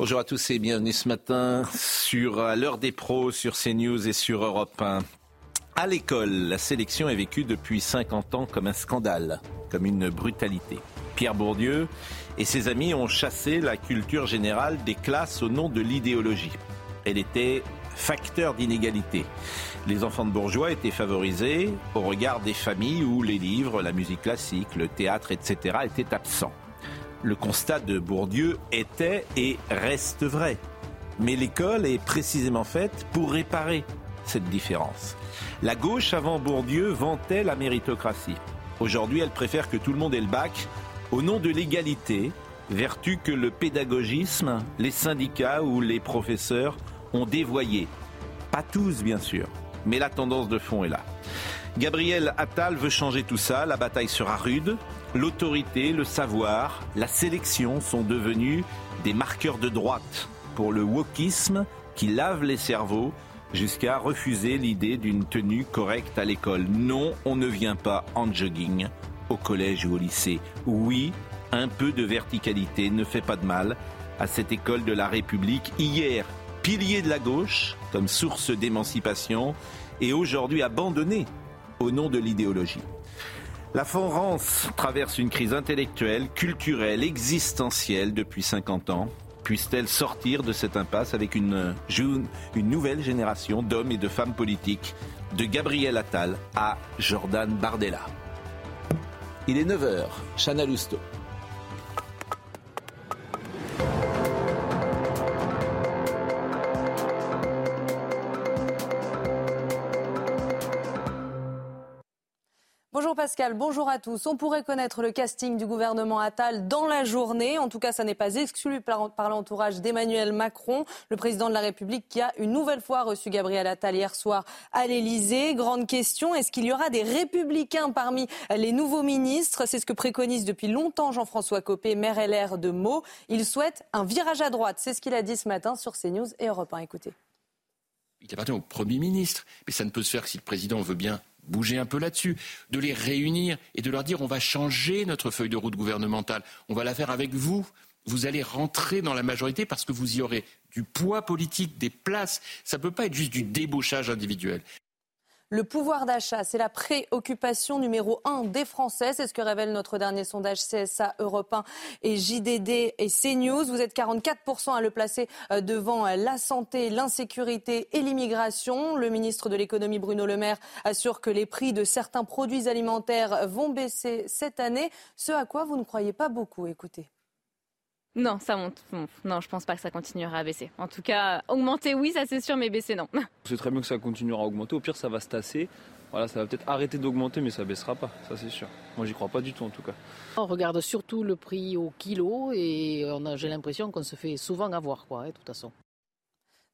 Bonjour à tous et bienvenue ce matin sur l'heure des pros, sur CNews et sur Europe 1. À l'école, la sélection est vécue depuis 50 ans comme un scandale, comme une brutalité. Pierre Bourdieu et ses amis ont chassé la culture générale des classes au nom de l'idéologie. Elle était facteur d'inégalité. Les enfants de bourgeois étaient favorisés au regard des familles où les livres, la musique classique, le théâtre, etc. étaient absents. Le constat de Bourdieu était et reste vrai. Mais l'école est précisément faite pour réparer cette différence. La gauche avant Bourdieu vantait la méritocratie. Aujourd'hui, elle préfère que tout le monde ait le bac au nom de l'égalité, vertu que le pédagogisme, les syndicats ou les professeurs ont dévoyé. Pas tous, bien sûr, mais la tendance de fond est là. Gabriel Attal veut changer tout ça, la bataille sera rude. L'autorité, le savoir, la sélection sont devenus des marqueurs de droite pour le wokisme qui lave les cerveaux jusqu'à refuser l'idée d'une tenue correcte à l'école. Non, on ne vient pas en jogging au collège ou au lycée. Oui, un peu de verticalité ne fait pas de mal à cette école de la République. Hier, pilier de la gauche comme source d'émancipation et aujourd'hui abandonné au nom de l'idéologie. La France traverse une crise intellectuelle, culturelle, existentielle depuis 50 ans. Puisse-t-elle sortir de cette impasse avec une, nouvelle génération d'hommes et de femmes politiques, de Gabriel Attal à Jordan Bardella Il est 9h, Chana Lousteau. Pascal, bonjour à tous. On pourrait connaître le casting du gouvernement Attal dans la journée. En tout cas, ça n'est pas exclu par, l'entourage d'Emmanuel Macron, le président de la République qui a une nouvelle fois reçu Gabriel Attal hier soir à l'Elysée. Grande question, est-ce qu'il y aura des républicains parmi les nouveaux ministres? C'est ce que préconise depuis longtemps Jean-François Copé, maire LR de Meaux. Il souhaite un virage à droite. C'est ce qu'il a dit ce matin sur CNews et Europe 1. Écoutez. Il appartient au Premier ministre, mais ça ne peut se faire que si le président veut bien bouger un peu là-dessus, de les réunir et de leur dire on va changer notre feuille de route gouvernementale, on va la faire avec vous. Vous allez rentrer dans la majorité parce que vous y aurez du poids politique, des places. Ça ne peut pas être juste du débauchage individuel. Le pouvoir d'achat, c'est la préoccupation numéro un des Français. C'est ce que révèle notre dernier sondage CSA Europe 1 et JDD et CNews. Vous êtes 44% à le placer euh, devant euh, la santé, l'insécurité et l'immigration. Le ministre de l'économie Bruno Le Maire assure que les prix de certains produits alimentaires vont baisser cette année. Ce à quoi vous ne croyez pas beaucoup. Écoutez. Non, ça monte. Non, je pense pas que ça continuera à baisser. En tout cas, augmenter, oui, ça c'est sûr, mais baisser, non. C'est très bien que ça continuera à augmenter. Au pire, ça va se tasser. Voilà, ça va peut-être arrêter d'augmenter, mais ça baissera pas, ça c'est sûr. Moi, j'y crois pas du tout en tout cas. On regarde surtout le prix au kilo et j'ai l'impression qu'on se fait souvent avoir, quoi, hein, de toute façon.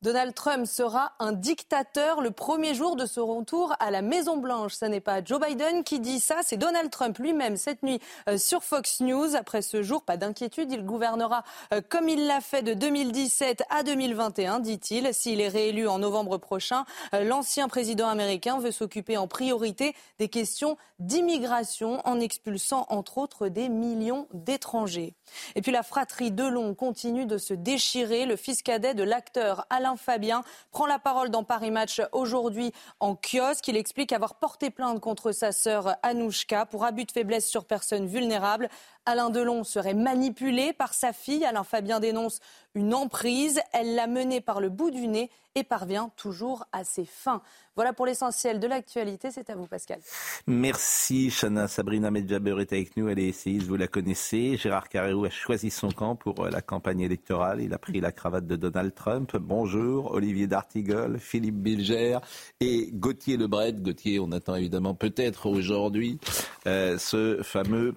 Donald Trump sera un dictateur le premier jour de son retour à la Maison-Blanche. Ce n'est pas Joe Biden qui dit ça, c'est Donald Trump lui-même cette nuit euh, sur Fox News. Après ce jour, pas d'inquiétude, il gouvernera euh, comme il l'a fait de 2017 à 2021, dit-il. S'il est réélu en novembre prochain, euh, l'ancien président américain veut s'occuper en priorité des questions d'immigration en expulsant entre autres des millions d'étrangers. Et puis la fratrie Delon continue de se déchirer. Le fils cadet de l'acteur Alain Fabien prend la parole dans Paris Match aujourd'hui en kiosque. Il explique avoir porté plainte contre sa sœur Anouchka pour abus de faiblesse sur personnes vulnérables. Alain Delon serait manipulé par sa fille. Alain Fabien dénonce une emprise. Elle l'a mené par le bout du nez et parvient toujours à ses fins. Voilà pour l'essentiel de l'actualité. C'est à vous, Pascal. Merci, Chana. Sabrina Medjaber est avec nous. Elle est essayiste, vous la connaissez. Gérard Carrérou a choisi son camp pour euh, la campagne électorale. Il a pris la cravate de Donald Trump. Bonjour, Olivier D'Artigol, Philippe Bilger et Gauthier Lebret. Gauthier, on attend évidemment peut-être aujourd'hui euh, ce fameux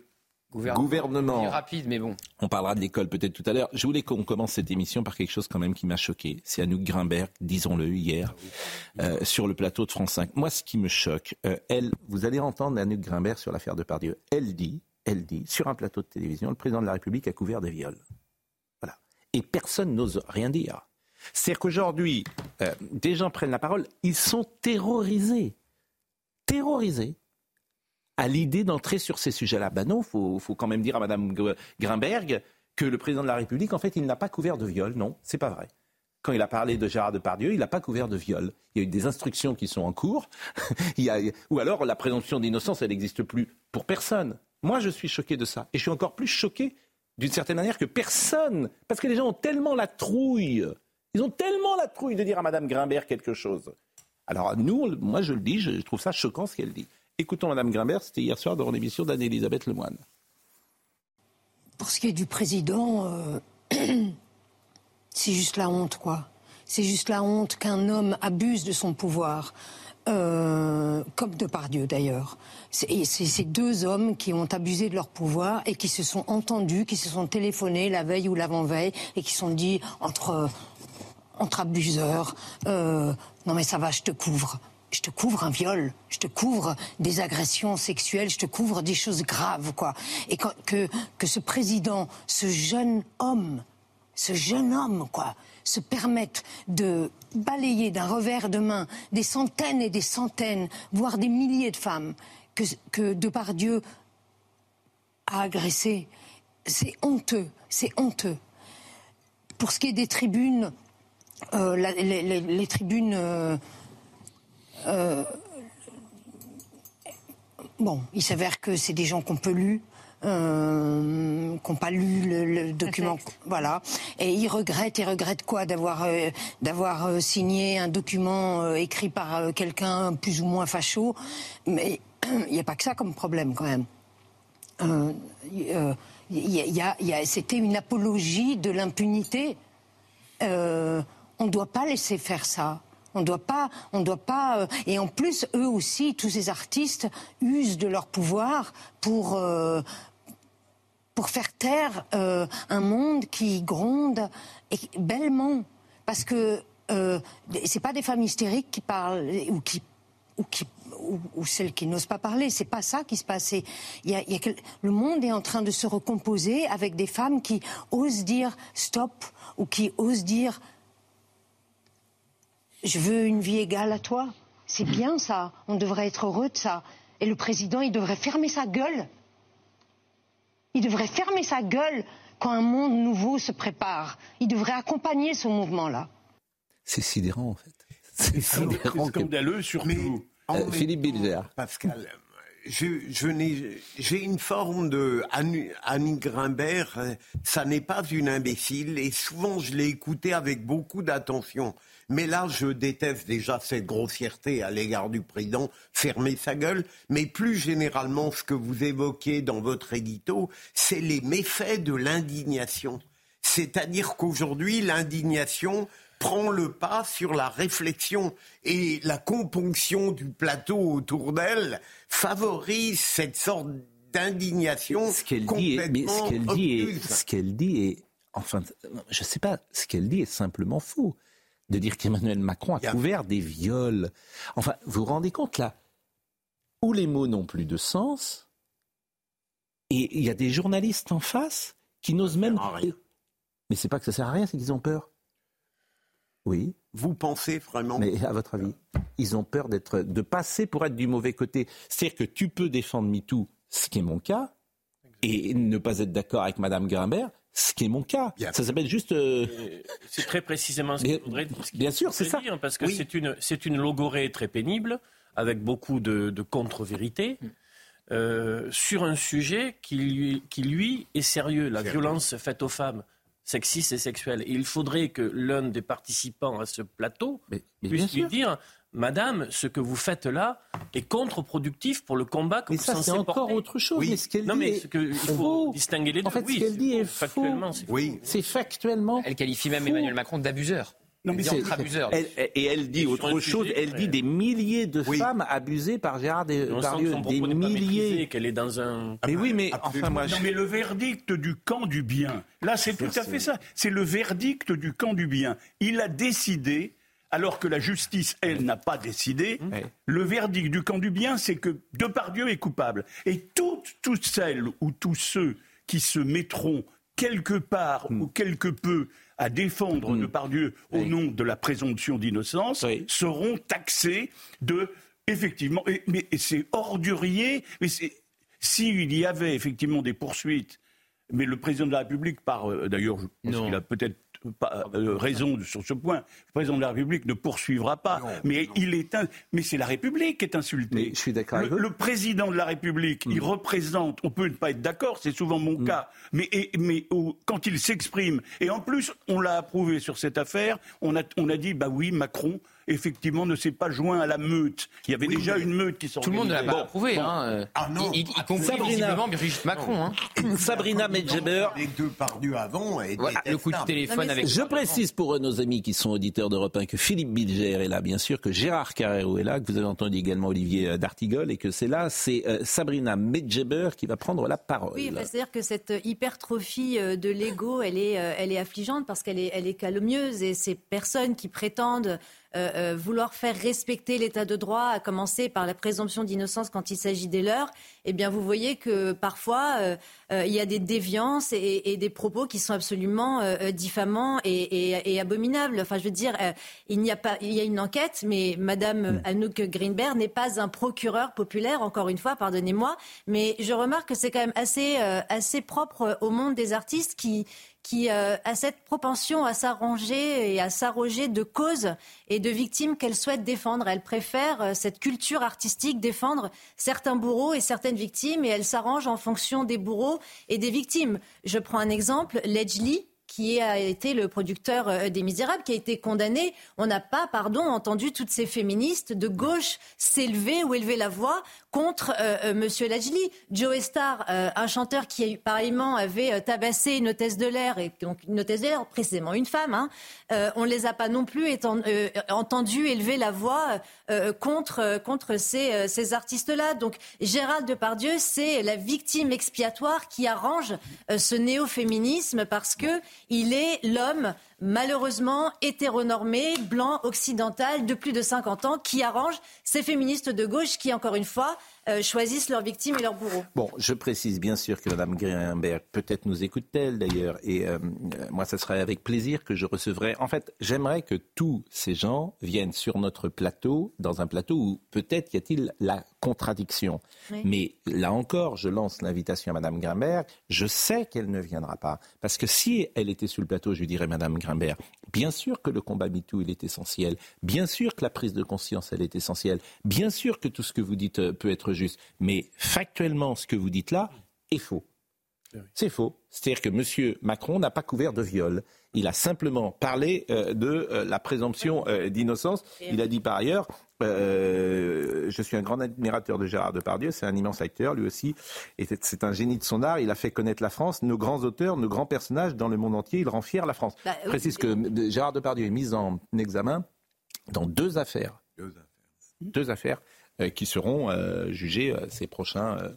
Gouvernement. rapide, mais bon. On parlera de l'école peut-être tout à l'heure. Je voulais qu'on commence cette émission par quelque chose quand même qui m'a choqué. C'est Anouk Grimbert, disons-le, hier, euh, sur le plateau de France 5. Moi, ce qui me choque, euh, elle, vous allez entendre Anouk Grimbert sur l'affaire de Pardieu. Elle dit, elle dit, sur un plateau de télévision, le président de la République a couvert des viols. Voilà. Et personne n'ose rien dire. C'est-à-dire qu'aujourd'hui, euh, des gens prennent la parole, ils sont terrorisés. Terrorisés à l'idée d'entrer sur ces sujets-là. Ben non, il faut, faut, quand même dire à Mme Grimberg que le président de la République, en fait, il n'a pas couvert de viol. Non, c'est pas vrai. Quand il a parlé de Gérard Depardieu, il n'a pas couvert de viol. Il y a eu des instructions qui sont en cours. il y a, ou alors la présomption d'innocence, elle n'existe plus pour personne. Moi, je suis choqué de ça. Et je suis encore plus choqué, d'une certaine manière, que personne. Parce que les gens ont tellement la trouille. Ils ont tellement la trouille de dire à Mme Grimbert quelque chose. Alors, nous, moi, je le dis, je trouve ça choquant ce qu'elle dit. Écoutons Mme Grimbert, c'était hier soir dans l'émission d'Anne-Elisabeth Lemoine. Pour ce qui est du président, euh, c'est juste la honte, quoi. C'est juste la honte qu'un homme abuse de son pouvoir. Euh, comme Depardieu d'ailleurs. C'est ces deux hommes qui ont abusé de leur pouvoir et qui se sont entendus, qui se sont téléphonés la veille ou l'avant-veille et qui sont dit entre, entre abuseurs, euh, non mais ça va, je te couvre je te couvre un viol, je te couvre des agressions sexuelles, je te couvre des choses graves, quoi. Et que, ce président, ce jeune homme, ce jeune homme, quoi, se permette de balayer d'un revers de main des centaines et des centaines, voire des milliers de femmes que, que Depardieu a agressées, c'est honteux, c'est honteux. Pour ce qui est des tribunes, euh, les, tribunes. Euh, euh, bon, il s'avère que c'est des gens qu'on peut lu. Euh, qui n'ont pas lu le, document, voilà, et ils regrettent, ils regrettent quoi d'avoir euh, d'avoir signé un document écrit par quelqu'un plus ou moins facho, mais il n'y a pas que ça comme problème quand même. C'était une apologie de l'impunité. on ne doit pas laisser faire ça. On doit pas, on doit pas. Euh, et en plus, eux aussi, tous ces artistes usent de leur pouvoir pour euh, pour faire taire euh, un monde qui gronde et bellement, parce que euh, c'est pas des femmes hystériques qui parlent ou qui ou qui ou, celles qui n'osent pas parler. C'est pas ça qui se passe. Il y a, le monde est en train de se recomposer avec des femmes qui osent dire stop ou qui osent dire je veux une vie égale à toi. C'est bien ça. On devrait être heureux de ça. Et le président, il devrait fermer sa gueule. Il devrait fermer sa gueule quand un monde nouveau se prépare. Il devrait accompagner ce mouvement-là. C'est sidérant, en fait. C'est sidérant. Scandaleux, surtout. Euh, Philippe Bilzer. Pascal, je, j'ai une forme de Annie Grimbert, ça n'est pas une imbécile, et souvent je l'ai écoutée avec beaucoup d'attention. Mais là, je déteste déjà cette grossièreté à l'égard du président, fermer sa gueule. Mais plus généralement, ce que vous évoquez dans votre édito, c'est les méfaits de l'indignation. C'est-à-dire qu'aujourd'hui, l'indignation prend le pas sur la réflexion et la componction du plateau autour d'elle favorise cette sorte d'indignation. Ce qu'elle dit, mais ce qu'elle dit, ce qu'elle dit est, enfin, je sais pas, ce qu'elle dit est simplement faux de dire qu'Emmanuel Macron a couvert des viols. Enfin, vous vous rendez compte là Où les mots n'ont plus de sens, et il y a des journalistes en face qui n'osent même. Mais c'est pas que ça sert à rien, c'est qu'ils ont peur. Oui. Vous pensez vraiment Mais à votre avis, ils ont peur d'être, de passer pour être du mauvais côté. C'est-à-dire que tu peux défendre MeToo, ce qui est mon cas, et ne pas être d'accord avec Madame Grimbert, ce qui est mon cas. Ça s'appelle juste. Euh, c'est très précisément ce qu'il faudrait dire. Bien sûr, c'est ça. parce que c'est une, c'est une logorée très pénible, avec beaucoup de, contre-vérités, mm. euh, sur un sujet qui lui, qui lui est sérieux, la violence faite aux femmes sexistes et sexuelles. il faudrait que l'un des participants à ce plateau puisse lui dire Madame, ce que vous faites là est contre-productif pour le combat que mais vous ça, c'est encore autre chose. Mais ce qu'elle non, mais il faut distinguer les deux. En fait, ce qu'elle dit est factuellement. Oui. C'est factuellement. Elle qualifie même Emmanuel Macron d'abuseur. Non, mais c'est elle- et elle dit autre chose, sujet elle dit des milliers de Oui. femmes abusées par Gérard Depardieu. Des milliers. qu'elle est dans un... Mais oui, mais Absolument. enfin moi, Non, mais le verdict du camp du bien. Là, c'est tout à fait ça. C'est le verdict du camp du bien. Il a décidé, alors que la justice, elle, n'a pas décidé. Ouais. Le verdict du camp du bien, c'est que Depardieu est coupable. Et toutes, toutes celles ou tous ceux qui se mettront quelque part Hmm. ou quelque peu à défendre Depardieu au Oui. nom de la présomption d'innocence Oui. seront taxés de effectivement et- mais c'est ordurier mais c'est s'il y avait effectivement des poursuites mais le président de la République par euh, d'ailleurs je pense qu'il a peut-être pas euh, raison sur ce point. Le président de la République ne poursuivra pas. Mais il est un mais c'est la République qui est insultée. Mais je suis d'accord le, président de la République, il représente, on peut ne pas être d'accord, c'est souvent mon cas, mais, et- mais au- quand il s'exprime, et en plus, on l'a approuvé sur cette affaire, on a, on a dit, bah oui, Macron, effectivement, ne s'est pas joint à la meute. Il y avait Oui, déjà une meute qui Tout le monde ne l'a s'organisait. pas approuvé. Hein. euh, Ah non, y, y- y compris Sabrina. visiblement Brigitte Macron. Hein. Sabrina Medjeber. Les deux pardus avant étaient Voilà, le coup de téléphone avec. Je précise pour euh, nos amis qui sont auditeurs d'Europe 1 que Philippe Bilger est là, bien sûr, que Gérard Carrero est là, que vous avez entendu également Olivier euh, D'Artigol, et que c'est là, c'est euh, Sabrina Medjeber qui va prendre la parole. Oui, bah, c'est-à-dire que cette hypertrophie de l'ego, elle est, elle est affligeante parce qu'elle est, elle est calomnieuse et ces personnes qui prétendent euh, euh, vouloir faire respecter l'état de droit, à commencer par la présomption d'innocence quand il s'agit des leurs, eh bien, vous voyez que parfois euh, euh, il y a des déviances et, et des propos qui sont absolument euh, diffamants et, et- et abominables. Enfin, je veux dire, euh, il n'y a pas, il y a une enquête, mais Madame Anouk Greenberg n'est pas un procureur populaire, encore une fois, pardonnez-moi, mais je remarque que c'est quand même assez, euh, assez propre au monde des artistes qui qui euh, a cette propension à s'arranger et à s'arroger de causes et de victimes qu'elle souhaite défendre. Elle préfère euh, cette culture artistique défendre certains bourreaux et certaines victimes et elle s'arrange en fonction des bourreaux et des victimes. Je prends un exemple, Ledgely qui a été le producteur euh, des Misérables, qui a été condamné. On n'a pas, pardon, entendu toutes ces féministes de gauche s'élever ou élever la voix contre euh, euh, Monsieur Lajli. Joe Star, euh, un chanteur qui pareillement avait tabassé une hôtesse de l'air, et donc une hôtesse de l'air, précisément une femme, hein, on ne les a pas non plus euh, entendus élever la voix contre, contre ces, ces artistes-là. Donc Gérald Depardieu, c'est la victime expiatoire qui arrange ce néo-féminisme parce que il est l'homme malheureusement hétéronormé, blanc, occidental, de plus de 50 ans, qui arrange ces féministes de gauche qui, encore une fois, euh, choisissent leurs victimes et leurs bourreaux. Bon, je précise bien sûr que Mme Greenberg, peut-être nous écoute-t-elle d'ailleurs, et euh, euh, moi, ce serait avec plaisir que je recevrai. En fait, j'aimerais que tous ces gens viennent sur notre plateau, dans un plateau où peut-être y a-t-il la contradiction. Oui. Mais là encore, je lance l'invitation à Mme Grimbert. Je sais qu'elle ne viendra pas. Parce que si elle était sur le plateau, je lui dirais, Mme Grimbert, bien sûr que le combat MeToo, il est essentiel. Bien sûr que la prise de conscience, elle est essentielle. Bien sûr que tout ce que vous dites peut être juste. Mais factuellement, ce que vous dites là est faux. C'est faux. C'est-à-dire que M. Macron n'a pas couvert de viol. Il a simplement parlé euh, de euh, la présomption euh, d'innocence. Il a dit par ailleurs, euh, je suis un grand admirateur de Gérard Depardieu, c'est un immense acteur, lui aussi. Et c'est- un génie de son art. Il a fait connaître la France, nos grands auteurs, nos grands personnages dans le monde entier. Il rend fier la France. Bah, oui. précise que Gérard Depardieu est mis en examen dans deux affaires. Deux affaires euh, qui seront euh, jugées euh, ces prochains euh,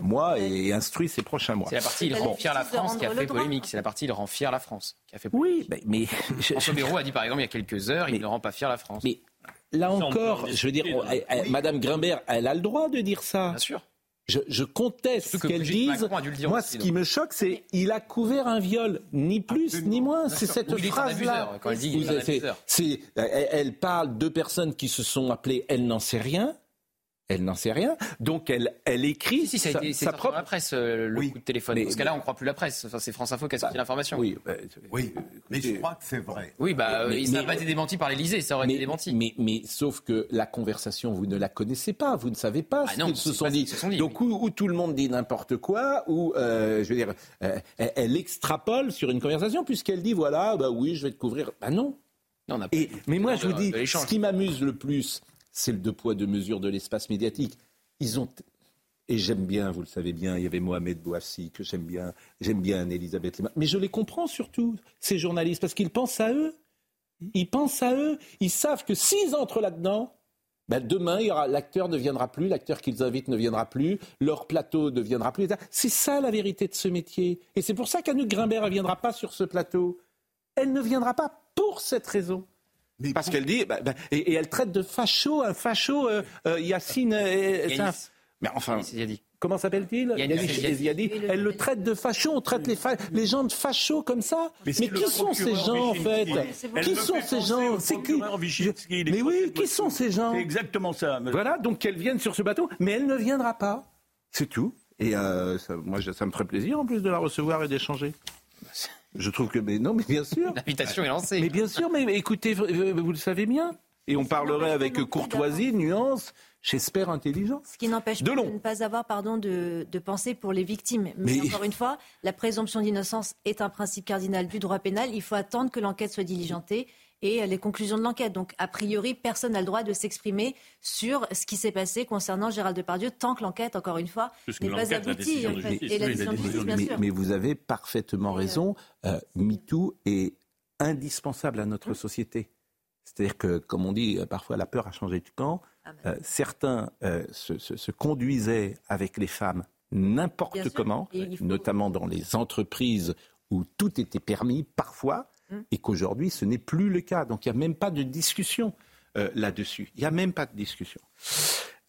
mois euh, et instruits ces prochains mois. C'est la partie il rend fier la France qui a fait polémique. C'est la partie il rend fier la France qui a fait Oui, mais, mais, François Bayrou a dit par exemple il y a quelques heures, Mais- il ne rend pas fier la France. mais là encore, je veux dire, on- elle- elle- Madame Grimbert, elle a le droit de dire ça. Bien sûr. Je, je conteste ce que qu'elle dise. Moi, aussi, ce qui me choque, c'est il a couvert un viol, ni plus ni moins. C'est cette phrase-là. elle, elle parle de personnes qui se sont appelées. Elle n'en sait rien. Elle n'en sait rien. Donc elle, elle écrit Si, si, ça a été c'est sa propre. la presse, euh, le Oui. coup de téléphone. Mais- Parce que là, on ne croit plus la presse. Enfin, c'est France Info qui a sorti l'information. Oui, bah, Oui, mais je crois que c'est vrai. Oui, bah, Mais- euh, ça n'a pas été démenti par l'Elysée, ça aurait mais, été démenti. mais, mais sauf que la conversation, vous ne la connaissez pas, vous ne savez pas Ah ce qu'ils se sont dit. qu'ils se sont dit, Donc où, où tout le monde dit n'importe quoi, ou euh, je veux dire, euh, elle, elle extrapole sur une conversation puisqu'elle dit voilà, bah oui, je vais te couvrir. Bah non. Non, on n'a pas Et, mais moi, je vous dis, ce qui m'amuse le plus, c'est le deux poids deux mesures de l'espace médiatique. Ils ont et j'aime bien, vous le savez bien, il y avait Mohamed Bouafsi que j'aime bien, j'aime bien Elisabeth Lima, mais je les comprends surtout ces journalistes parce qu'ils pensent à eux. Ils pensent à eux. Ils savent que s'ils entrent là-dedans, ben demain, l'acteur ne viendra plus, l'acteur qu'ils invitent ne viendra plus, leur plateau ne viendra plus. C'est ça la vérité de ce métier. Et c'est pour ça qu'Anouk Grimbert ne viendra pas sur ce plateau. Elle ne viendra pas pour cette raison. Parce qu'elle dit, bah, bah, et, elle traite de facho, un facho, euh, euh, Yacine. Euh, mais enfin, comment s'appelle-t-il Elle le traite de facho, on traite les, les gens de facho comme ça. Mais, qui sont ces gens en fait Qui sont ces gens Mais oui, qui sont ces gens C'est exactement ça. Voilà, donc qu'elle vienne sur ce bateau, mais elle ne viendra pas. C'est tout. Et ça, moi, ça me ferait plaisir en plus de la recevoir et d'échanger. Je trouve que, mais non, mais bien sûr. L'invitation est lancée. Mais bien sûr, mais écoutez, vous le savez bien. Et on parlerait avec courtoisie, nuance, j'espère intelligence. Ce qui n'empêche pas de ne pas avoir pardon, de, de penser pour les victimes. Mais, mais, encore une fois, la présomption d'innocence est un principe cardinal du droit pénal. Il faut attendre que l'enquête soit diligentée et les conclusions de l'enquête. Donc, a priori, personne n'a le droit de s'exprimer sur ce qui s'est passé concernant Gérald Depardieu tant que l'enquête, encore une fois, n'est pas aboutie. Et la décision de justice, bien sûr. Mais vous avez parfaitement raison. Euh, MeToo est indispensable à notre société. C'est-à-dire que, comme on dit, euh, parfois la peur a changé de camp. Ah ben. euh, certains se, se, conduisaient avec les femmes n'importe comment, notamment dans les entreprises où tout était permis, parfois et qu'aujourd'hui, ce n'est plus le cas. Donc il n'y a même pas de discussion euh, là-dessus. Il n'y a même pas de discussion.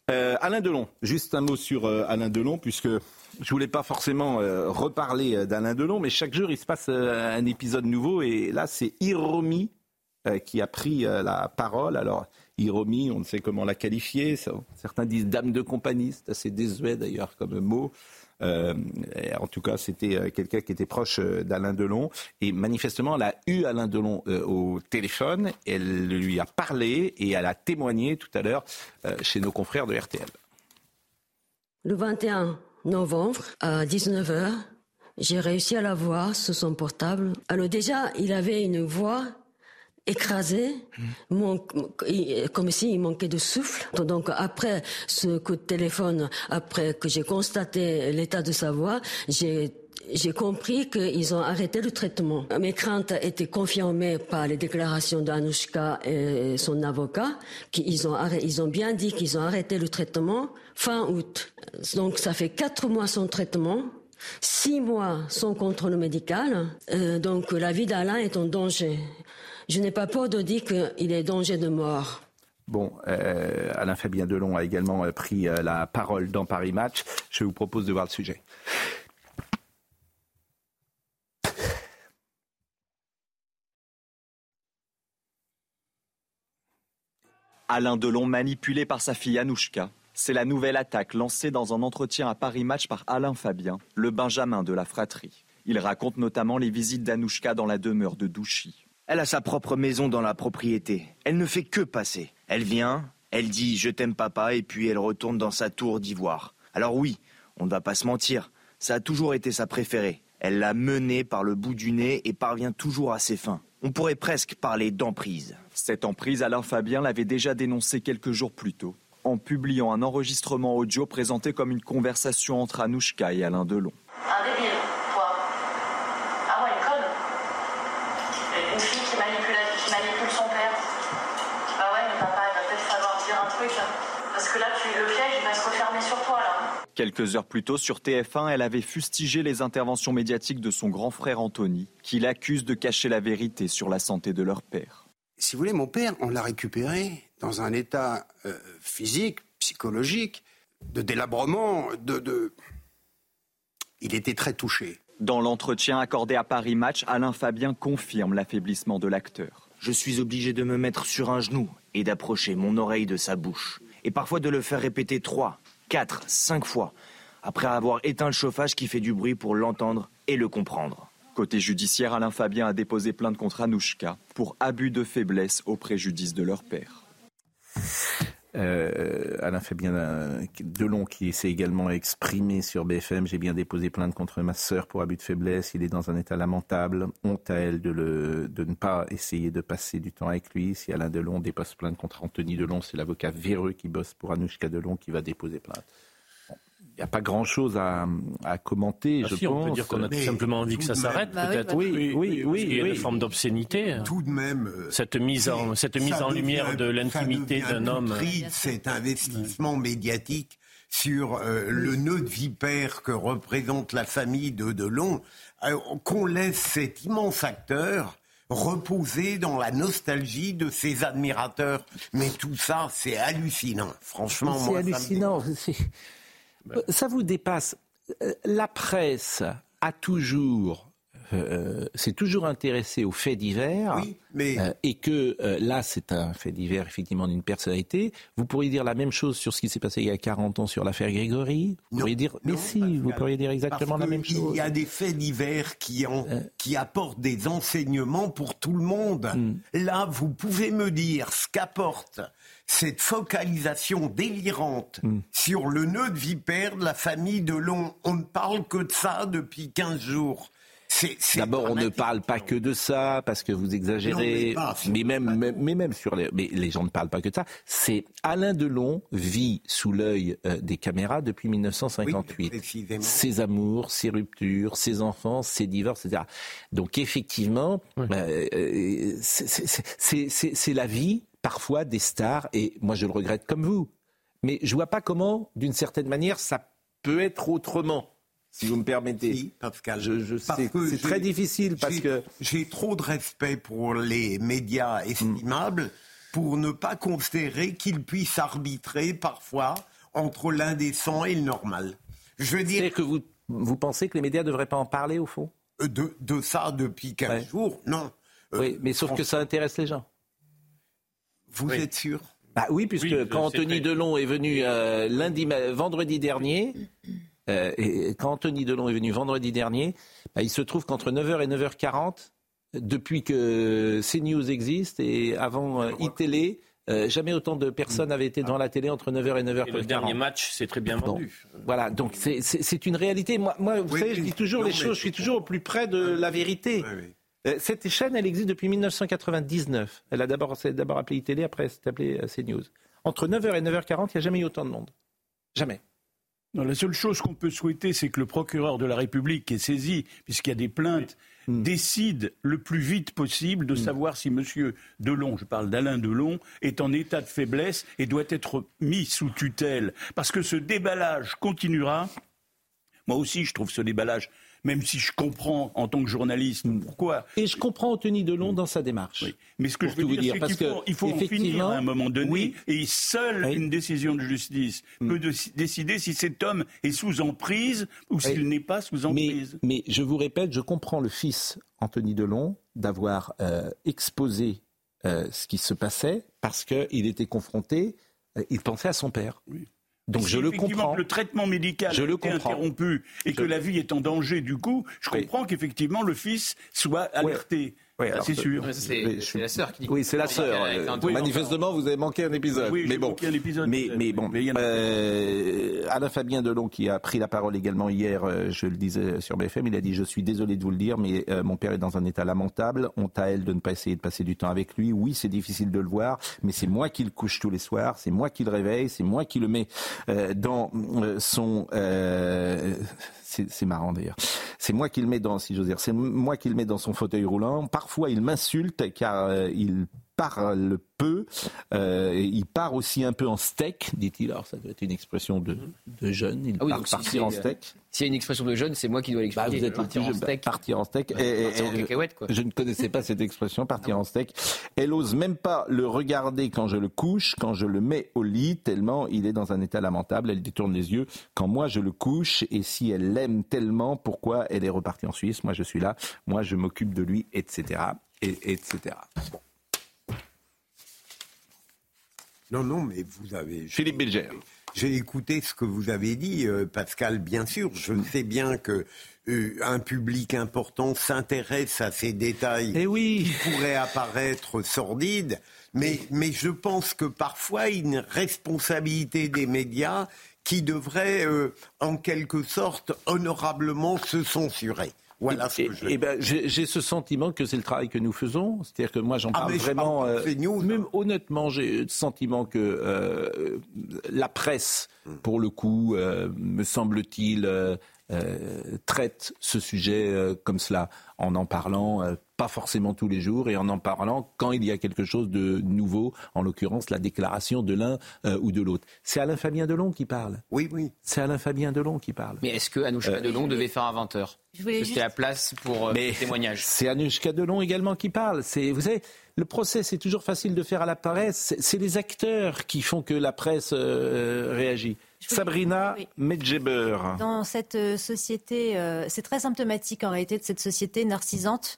Euh, Alain Delon, juste un mot sur euh, Alain Delon, puisque je ne voulais pas forcément reparler d'Alain Delon, mais chaque jour, il se passe un épisode nouveau, et là, c'est Hiromi qui a pris la parole. Alors, Hiromi, on ne sait comment la qualifier, certains disent dame de compagnie, c'est assez désuet d'ailleurs comme mot. Euh, en tout cas, c'était euh, quelqu'un qui était proche euh, d'Alain Delon. Et manifestement, elle a eu Alain Delon au téléphone. Elle lui a parlé et elle a témoigné tout à l'heure chez nos confrères de RTL. Le 21 novembre à 19h, j'ai réussi à la voir sur son portable. Alors déjà, il avait une voix écrasé, comme s'il manquait de souffle. Donc après ce coup de téléphone, après que j'ai constaté l'état de sa voix, j'ai j'ai compris qu'ils ont arrêté le traitement. Mes craintes étaient confirmées par les déclarations d'Anouchka et son avocat, qu'ils ont, ils ont bien dit qu'ils ont arrêté le traitement fin août. Donc ça fait quatre mois sans traitement, six mois sans contrôle médical. Euh, donc la vie d'Alain est en danger. Je n'ai pas peur de dire qu'il est danger de mort. Bon, euh, Alain Fabien Delon a également euh, pris euh, la parole dans Paris Match. Je vous propose de voir le sujet. Alain Delon manipulé par sa fille Anouchka. C'est la nouvelle attaque lancée dans un entretien à Paris Match par Alain Fabien, le Benjamin de la fratrie. Il raconte notamment les visites d'Anouchka dans la demeure de Douchy. Elle a sa propre maison dans la propriété. Elle ne fait que passer. Elle vient, elle dit je t'aime papa et puis elle retourne dans sa tour d'ivoire. Alors oui, on ne va pas se mentir, ça a toujours été sa préférée. Elle l'a menée par le bout du nez et parvient toujours à ses fins. On pourrait presque parler d'emprise. Cette emprise, Alain Fabien l'avait déjà dénoncée quelques jours plus tôt, en publiant un enregistrement audio présenté comme une conversation entre Anouchka et Alain Delon. Quelques heures plus tôt, sur TF1, elle avait fustigé les interventions médiatiques de son grand frère Anthony, qui l'accuse de cacher la vérité sur la santé de leur père. Si vous voulez, mon père, on l'a récupéré dans un état euh, physique, psychologique, de délabrement, de, de... Il était très touché. Dans l'entretien accordé à Paris Match, Alain Fabien confirme l'affaiblissement de l'acteur. Je suis obligé de me mettre sur un genou et d'approcher mon oreille de sa bouche. Et parfois de le faire répéter trois, quatre, cinq fois, après avoir éteint le chauffage qui fait du bruit pour l'entendre et le comprendre. Côté judiciaire, Alain Fabien a déposé plainte contre Anouchka pour abus de faiblesse au préjudice de leur père. Euh, Alain Fabien Delon qui s'est également exprimé sur BFM. J'ai bien déposé plainte contre ma sœur pour abus de faiblesse. Il est dans un état lamentable. Honte à elle de, le, de ne pas essayer de passer du temps avec lui. Si Alain Delon dépose plainte contre Anthony Delon, c'est l'avocat véreux qui bosse pour Anouchka Delon qui va déposer plainte. Il n'y a pas grand-chose à, à commenter, Ah je si, pense. on peut dire qu'on a tout simplement envie que ça s'arrête, Bah oui, peut-être. Oui, oui, oui, Il y a une forme d'obscénité. Tout de même. euh, Cette mise en, cette mise ça en lumière de l'intimité ça d'un homme. cet investissement médiatique sur euh, le nœud de vipère que représente la famille de Delon, euh, qu'on laisse cet immense acteur reposer dans la nostalgie de ses admirateurs. Mais tout ça, c'est hallucinant. Franchement, C'est moi, ça me hallucinant. C'est- Ça vous dépasse. Euh, La presse a toujours, euh, s'est toujours intéressée aux faits divers. Oui, mais- euh, et que euh, là, c'est un fait divers effectivement d'une personnalité. Vous pourriez dire la même chose sur ce qui s'est passé il y a 40 ans sur l'affaire Grégory? Vous pourriez dire, mais si, vous pourriez dire exactement la même chose. Euh. Il y a des faits divers qui, en- qui apportent des enseignements pour tout le monde. Hmm. Là, vous pouvez me dire ce qu'apporte cette focalisation délirante Hmm. sur le nœud de vipère de la famille Delon. On ne parle que de ça depuis 15 jours. D'abord, on ne parle pas que de ça parce que vous exagérez. Non, mais pas sur mais même, même- mais même sur les, mais les gens ne parlent pas que de ça. C'est Alain Delon vit sous l'œil euh, des caméras depuis 1958. précisément. ses amours, ses ruptures, ses enfants, ses divorces, etc. Donc effectivement, euh, euh, c'est la vie parfois des stars et moi je le regrette comme vous. Mais je vois pas comment, d'une certaine manière, ça peut être autrement. Si vous me permettez. Si, Pascal. Je, je Parce que c'est très difficile parce que J'ai trop de respect pour les médias estimables pour ne pas considérer qu'ils puissent arbitrer parfois entre l'indécent et le normal. Je veux dire. que vous, vous pensez que les médias ne devraient pas en parler au fond? Euh, De, de ça depuis 15 Ouais. jours, non. Euh, Oui, mais sauf que ça intéresse les gens. Vous Oui. êtes sûr? Bah oui, puisque Oui, quand Anthony. Delon est venu euh, lundi, vendredi dernier, euh, et quand Anthony Delon est venu vendredi dernier, bah, il se trouve qu'entre 9h et 9h40, depuis que CNews existe et avant euh, iTélé, euh, jamais autant de personnes avaient été devant la télé entre 9h et 9h40. Et le dernier match, c'est très bien Bon. vendu. Voilà, donc c'est- une réalité. Moi, moi vous Oui, savez, je dis toujours Non, les choses, je suis toujours au plus près de la vérité. Oui, oui. Euh, Cette chaîne, elle existe depuis 1999. Elle a d'abord, d'abord appelée iTélé, après c'est appelé euh, CNews. Entre 9h et 9h40, il n'y a jamais eu autant de monde. Jamais. Non, la seule chose qu'on peut souhaiter, c'est que le procureur de la République qui est saisi, puisqu'il y a des plaintes, Mm. décide le plus vite possible de savoir si M. Delon, je parle d'Alain Delon, est en état de faiblesse et doit être mis sous tutelle. Parce que ce déballage continuera. Moi aussi, je trouve ce déballage, même si je comprends en tant que journaliste pourquoi. Et je comprends Anthony Delon dans sa démarche. Oui. Mais ce que je veux dire, dire, parce qu'il faut, il faut en finir à un moment donné. oui. Et seule Oui. une décision de justice peut de- décider si cet homme est sous emprise ou s'il n'est pas sous Mais, emprise. mais je vous répète, je comprends le fils Anthony Delon d'avoir euh, exposé euh, ce qui se passait parce qu'il était confronté, euh, il pensait à son père. Donc Si je le effectivement comprends. que le traitement médical Je a le été comprends. interrompu et que la vie est en danger du coup, je Oui. comprends qu'effectivement le fils soit alerté. Oui, Alors, c'est sûr. Oui, C'est je- c'est la sœur qui dit. Oui, c'est la sœur. Euh. Manifestement, vous avez manqué un épisode. Oui, mais j'ai bon, manqué un épisode, mais, mais bon, Mais il y en a- euh, Alain Fabien Delon qui a pris la parole également hier, euh, je le disais sur BFM, il a dit je suis désolé de vous le dire, mais euh, mon père est dans un état lamentable. Honte à elle de ne pas essayer de passer du temps avec lui. Oui, c'est difficile de le voir, mais c'est moi qui le couche tous les soirs, c'est moi qui le réveille, c'est moi qui le mets euh, dans euh, son euh, c'est marrant d'ailleurs. C'est moi qui le mets dans, si j'ose dire, c'est moi qui le mets dans son fauteuil roulant. Parfois, il m'insulte car euh, il parle peu. Euh, il part aussi un peu en steak, dit-il. Alors, ça doit être une expression de, de jeune. Il Ah oui, part si partir en c'est, euh, steak. S'il y a une expression de jeune, c'est moi qui dois Bah, l'expliquer. vous êtes partir le en steak. Partir en steak. Ouais, Et- partir en et- cacahuète, quoi. Je ne connaissais pas cette expression, partir en steak. Elle ose même pas le regarder quand je le couche, quand je le mets au lit, tellement il est dans un état lamentable. Elle détourne les yeux quand moi je le couche. Et si elle l'aime tellement, pourquoi elle est repartie en Suisse? Moi je suis là, moi je m'occupe de lui, etc. Et, etc. Bon. Non, non, mais vous avez. Philippe Bilger. J'ai écouté ce que vous avez dit, euh, Pascal. Bien sûr, je sais bien que euh, un public important s'intéresse à ces détails Eh oui. qui pourraient apparaître sordides, mais, mais je pense que parfois il y a une responsabilité des médias qui devrait, euh, en quelque sorte, honorablement se censurer. Voilà ce que je et ben, j'ai j'ai ce sentiment que c'est le travail que nous faisons. C'est-à-dire que moi, j'en Ah, parle mais je vraiment. parle euh, news, même honnêtement, j'ai le sentiment que euh, la presse, pour le coup, euh, me semble-t-il, euh, euh, traite ce sujet euh, comme cela, en en parlant pas forcément tous les jours et en en parlant quand il y a quelque chose de nouveau, en l'occurrence la déclaration de l'un euh, ou de l'autre. C'est Alain Fabien Delon qui parle. Oui, oui. C'est Alain Fabien Delon qui parle. Mais est-ce que Anouchka Euh, Delon devait faire un 20h Je voulais C'était juste- la place pour euh, Mais le témoignage. C'est Anouchka Delon également qui parle. C'est, vous savez, le procès, c'est toujours facile de faire à la presse. C'est, les acteurs qui font que la presse euh, réagit. Sabrina Medjeber. Dans cette société, euh, c'est très symptomatique en réalité de cette société narcisante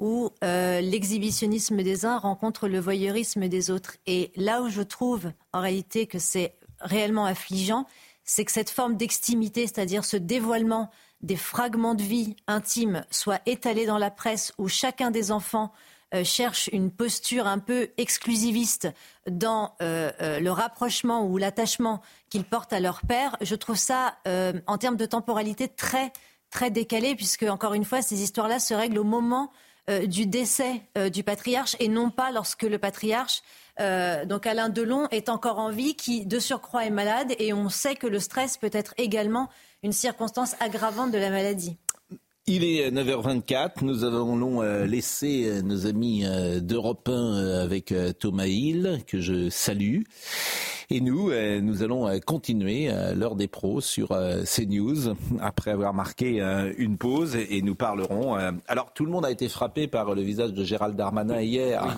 où euh, l'exhibitionnisme des uns rencontre le voyeurisme des autres. Et là où je trouve en réalité que c'est réellement affligeant, c'est que cette forme d'extimité, c'est-à-dire ce dévoilement des fragments de vie intimes, soit étalé dans la presse où chacun des enfants euh, cherche une posture un peu exclusiviste dans euh, le rapprochement ou l'attachement qu'ils portent à leur père, je trouve ça, en termes de temporalité, très, très décalé, puisque, encore une fois, ces histoires-là se règlent au moment euh, du décès euh, du patriarche et non pas lorsque le patriarche, euh, donc Alain Delon, est encore en vie, qui de surcroît est malade, et on sait que le stress peut être également une circonstance aggravante de la maladie. Il est 9h24. Nous avons laissé nos amis d'Europe 1 euh, avec Thomas Hill, que je salue. Et nous, euh, nous allons euh, continuer euh, l'heure des pros sur euh, CNews, après avoir marqué euh, une pause, et, et nous parlerons. euh, alors, tout le monde a été frappé par le visage de Gérald Darmanin hier.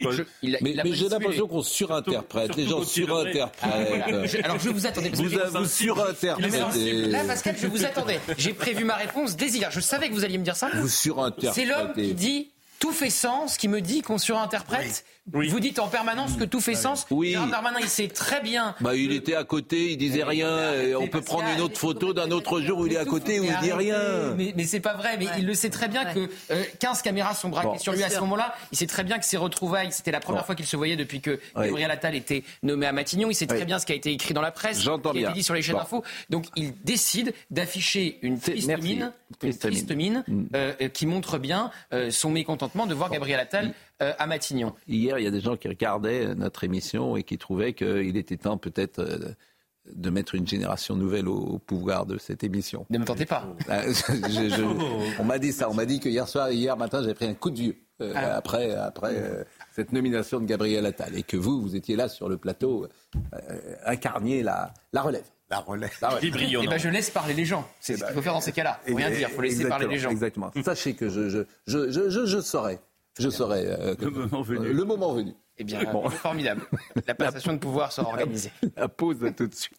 Je- il a- mais il a mais pas j'ai l'impression qu'on surinterprète. Les gens surinterprètent. Ah, alors, je vous attendais, parce Vous, vous Non, mais surinterprétez. Là, Pascal, je vous attendais. J'ai prévu ma réponse dès hier. Je savais que vous alliez me dire ça. Vous surinterprétez. C'est l'homme qui dit tout fait sens, qui me dit qu'on surinterprète. Vous dites en permanence que tout fait sens. Oui. Gérald Darmanin, il sait très bien. Bah, il était à côté, il disait rien. et on peut prendre une autre photo d'un autre jour où il est à côté où il dit rien. Mais, mais c'est pas vrai. Mais il le sait très bien que euh, 15 caméras sont braquées Bon. sur lui à ce moment-là. Il sait très bien que ses retrouvailles, c'était la première Bon. fois qu'il se voyait depuis que Oui. Gabriel Attal était nommé à Matignon. Il sait très Oui. bien ce qui a été écrit dans la presse, ce J'entends qui a été dit sur les chaînes Bon. d'infos. Donc il décide d'afficher une triste merci. mine, une Triste mine euh, euh, qui montre bien euh, son mécontentement de voir Gabriel Attal euh, à Matignon. Hier, il y a des gens qui regardaient euh, notre émission et qui trouvaient qu'il était temps peut-être euh, de mettre une génération nouvelle au, pouvoir de cette émission. Ne me tentez pas. Je- je- je- on m'a dit ça. On m'a dit que hier soir, hier matin, j'avais pris un coup de vieux euh, Ah. après, après euh, cette nomination de Gabriel Attal et que vous, vous étiez là sur le plateau, euh, incarniez la, la relève. La relève. La relève. Et ben je laisse parler les gens. C'est ce qu'il faut faire dans ces cas-là. Faut rien dire. Faut laisser parler les gens. Exactement. Sachez que je, je, je, je, je, je saurai. Je saurai. euh, que- euh, le moment venu. Eh bien, Bon. formidable. La passation de pouvoir sera organisée. La pause à tout de suite.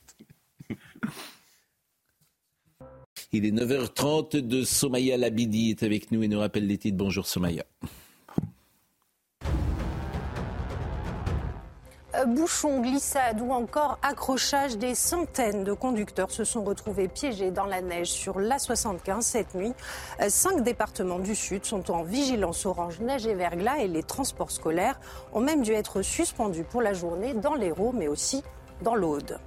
Il est 9h30 de Somaya Labidi est avec nous et nous rappelle les titres. Bonjour Somaya. Bouchons, glissades ou encore accrochage, des centaines de conducteurs se sont retrouvés piégés dans la neige sur l'A75 cette nuit. Euh, Cinq départements du Sud sont en vigilance orange neige et verglas et les transports scolaires ont même dû être suspendus pour la journée dans l'Hérault mais aussi dans l'Aude.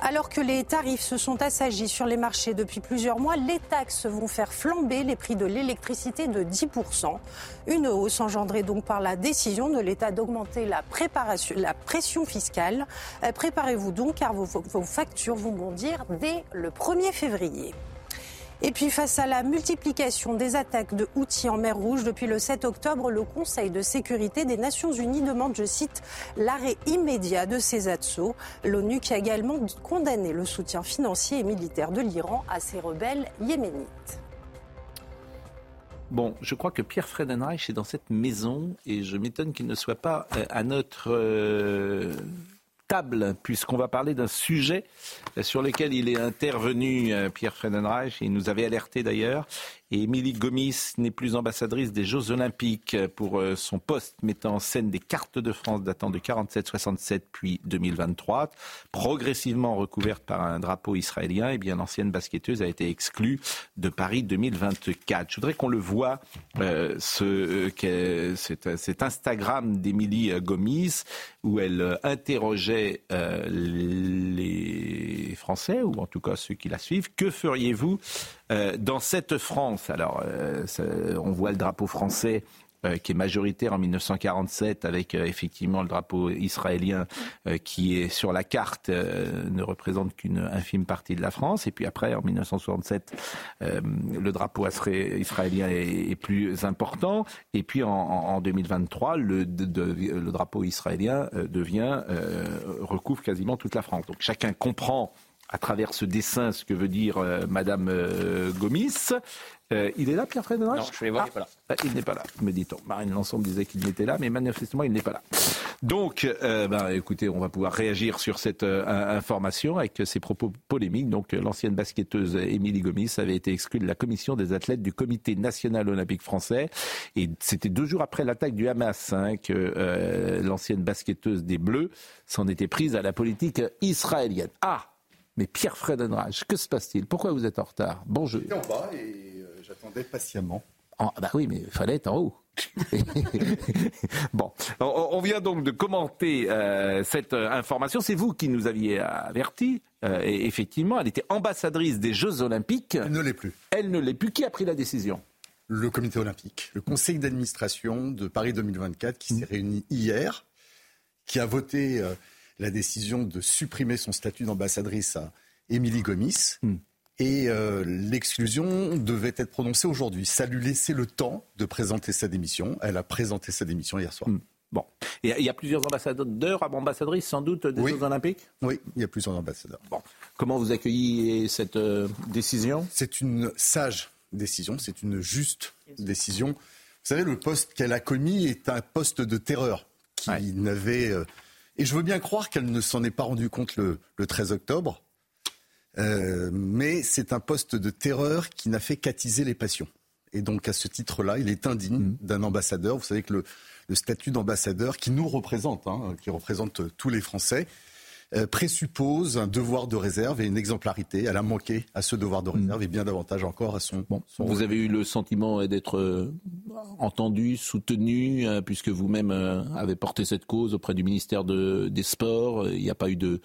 Alors que les tarifs se sont assagis sur les marchés depuis plusieurs mois, les taxes vont faire flamber les prix de l'électricité de 10%. Une hausse engendrée donc par la décision de l'État d'augmenter la, pression fiscale. Euh, Préparez-vous donc car vos, vos factures vont bondir dès le 1er février. Et puis face à la multiplication des attaques de Houthis en mer Rouge depuis le 7 octobre, le Conseil de sécurité des Nations Unies demande, je cite, l'arrêt immédiat de ces assauts. L'ONU qui a également condamné le soutien financier et militaire de l'Iran à ces rebelles yéménites. Bon, je crois que Pierre Fredenreich est dans cette maison et je m'étonne qu'il ne soit pas à notre euh, table puisqu'on va parler d'un sujet sur lequel il est intervenu, euh, Pierre Fredenreich, il nous avait alerté d'ailleurs. Émilie Gomis n'est plus ambassadrice des Jeux Olympiques pour euh, son poste mettant en scène des cartes de France datant de 47-67 puis 2023. Progressivement recouverte par un drapeau israélien, et bien l'ancienne basketteuse a été exclue de Paris 2024. Je voudrais qu'on le voit, euh, ce, euh, cet, Instagram d'Émilie Gomis, où elle interrogeait les Français, ou en tout cas ceux qui la suivent. Que feriez-vous dans cette France? Alors, on voit le drapeau français euh, qui est majoritaire en 1947 avec euh, effectivement le drapeau israélien euh, qui est sur la carte ne représente qu'une infime partie de la France. Et puis après en 1967 le drapeau israélien est, plus important. Et puis en, 2023 le, le, drapeau israélien recouvre quasiment toute la France. Donc chacun comprend à travers ce dessin ce que veut dire Madame Gomis. Euh, il est là, Pierre Frédéric Non, je vais voir, il n'est pas là. Ah, il n'est pas là, me dit-on. Marine Lançon disait qu'il était là, mais manifestement, il n'est pas là. Donc, euh, ben, écoutez, on va pouvoir réagir sur cette euh, information avec ces propos polémiques. Donc, l'ancienne basketteuse Émilie Gomis avait été exclue de la commission des athlètes du Comité national olympique français. Et c'était deux jours après l'attaque du Hamas hein, que l'ancienne basketteuse des Bleus s'en était prise à la politique israélienne. Ah mais Pierre Fredenrage, que se passe-t-il? Pourquoi vous êtes en retard? Bonjour. en bas et j'attendais patiemment. Ah bah oui, mais il fallait être en haut. bon, on vient donc de commenter euh, cette euh, information. C'est vous qui nous aviez averti. Euh, et effectivement, elle était ambassadrice des Jeux Olympiques. Elle ne l'est plus. Elle ne l'est plus. Qui a pris la décision? Le Comité olympique, le Conseil d'administration de Paris 2024 qui s'est mmh. réuni hier, qui a voté la décision de supprimer son statut d'ambassadrice à Émilie Gomis. Mmh et euh, l'exclusion devait être prononcée aujourd'hui. Ça lui laissait le temps de présenter sa démission. Elle a présenté sa démission hier soir. Hmm. Bon. Et il y a plusieurs ambassadeurs, ambassadrices sans doute des Jeux Olympiques? Oui, il y a plusieurs ambassadeurs. Bon. Comment vous accueillez cette euh, décision? C'est une sage décision, c'est une juste décision. Vous savez, le poste qu'elle a commis est un poste de terreur qui n'avait. Euh, et je veux bien croire qu'elle ne s'en est pas rendue compte le, le 13 octobre. Euh, mais c'est un poste de terreur qui n'a fait qu'attiser les passions. Et donc à ce titre-là, il est indigne mmh. d'un ambassadeur. Vous savez que le, statut d'ambassadeur qui nous représente, hein, qui représente tous les Français, présuppose un devoir de réserve et une exemplarité. Elle a manqué à ce devoir de mmh. réserve et bien davantage encore à son. Bon, vous avez eu le sentiment d'être euh, entendu, soutenu, puisque vous-même avez porté cette cause auprès du ministère des Sports. Il n'y a pas eu de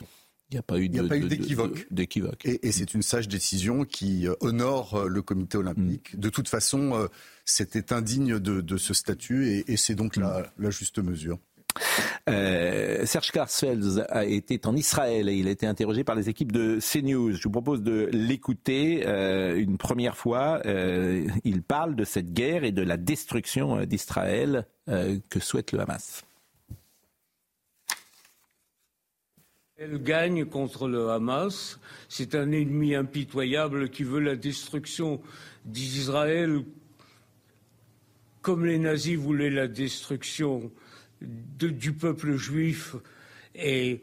il n'y a pas eu d'équivoque. Et, c'est une sage décision qui euh, honore euh, le comité olympique. Mm. De toute façon, euh, c'était indigne de, ce statut et, c'est donc la, juste mesure. Serge Klarsfeld a été en Israël et il a été interrogé par les équipes de CNews. Je vous propose de l'écouter une première fois. il parle de cette guerre et de la destruction d'Israël que souhaite le Hamas. Elle gagne contre le Hamas. C'est un ennemi impitoyable qui veut la destruction d'Israël comme les nazis voulaient la destruction du peuple juif. Et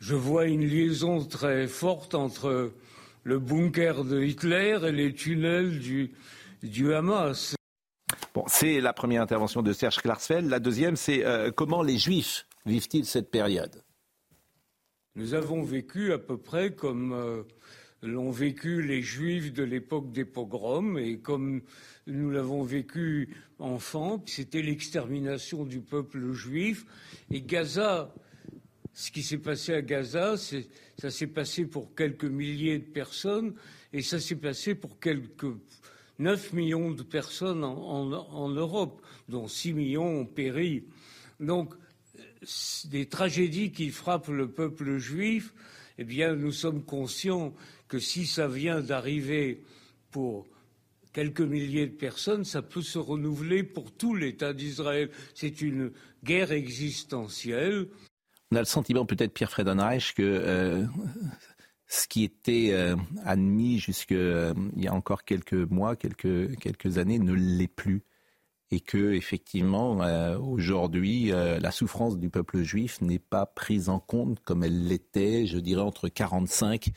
je vois une liaison très forte entre le bunker de Hitler et les tunnels du, Hamas. Bon, c'est la première intervention de Serge Klarsfeld. La deuxième, c'est euh, comment les Juifs vivent-ils cette période? Nous avons vécu à peu près comme euh, l'ont vécu les Juifs de l'époque des pogroms et comme nous l'avons vécu enfant, c'était l'extermination du peuple juif. Et Gaza, ce qui s'est passé à Gaza, ça s'est passé pour quelques milliers de personnes et ça s'est passé pour quelques 9 millions de personnes en, Europe, dont 6 millions ont péri. Donc, des tragédies qui frappent le peuple juif, eh bien, nous sommes conscients que si ça vient d'arriver pour quelques milliers de personnes, ça peut se renouveler pour tout l'État d'Israël. C'est une guerre existentielle. On a le sentiment, peut-être, Pierre Friedenreich, que euh, ce qui était euh, admis jusqu'il euh, y a encore quelques mois, quelques, années, ne l'est plus et que effectivement euh, aujourd'hui la souffrance du peuple juif n'est pas prise en compte comme elle l'était, je dirais entre 45 et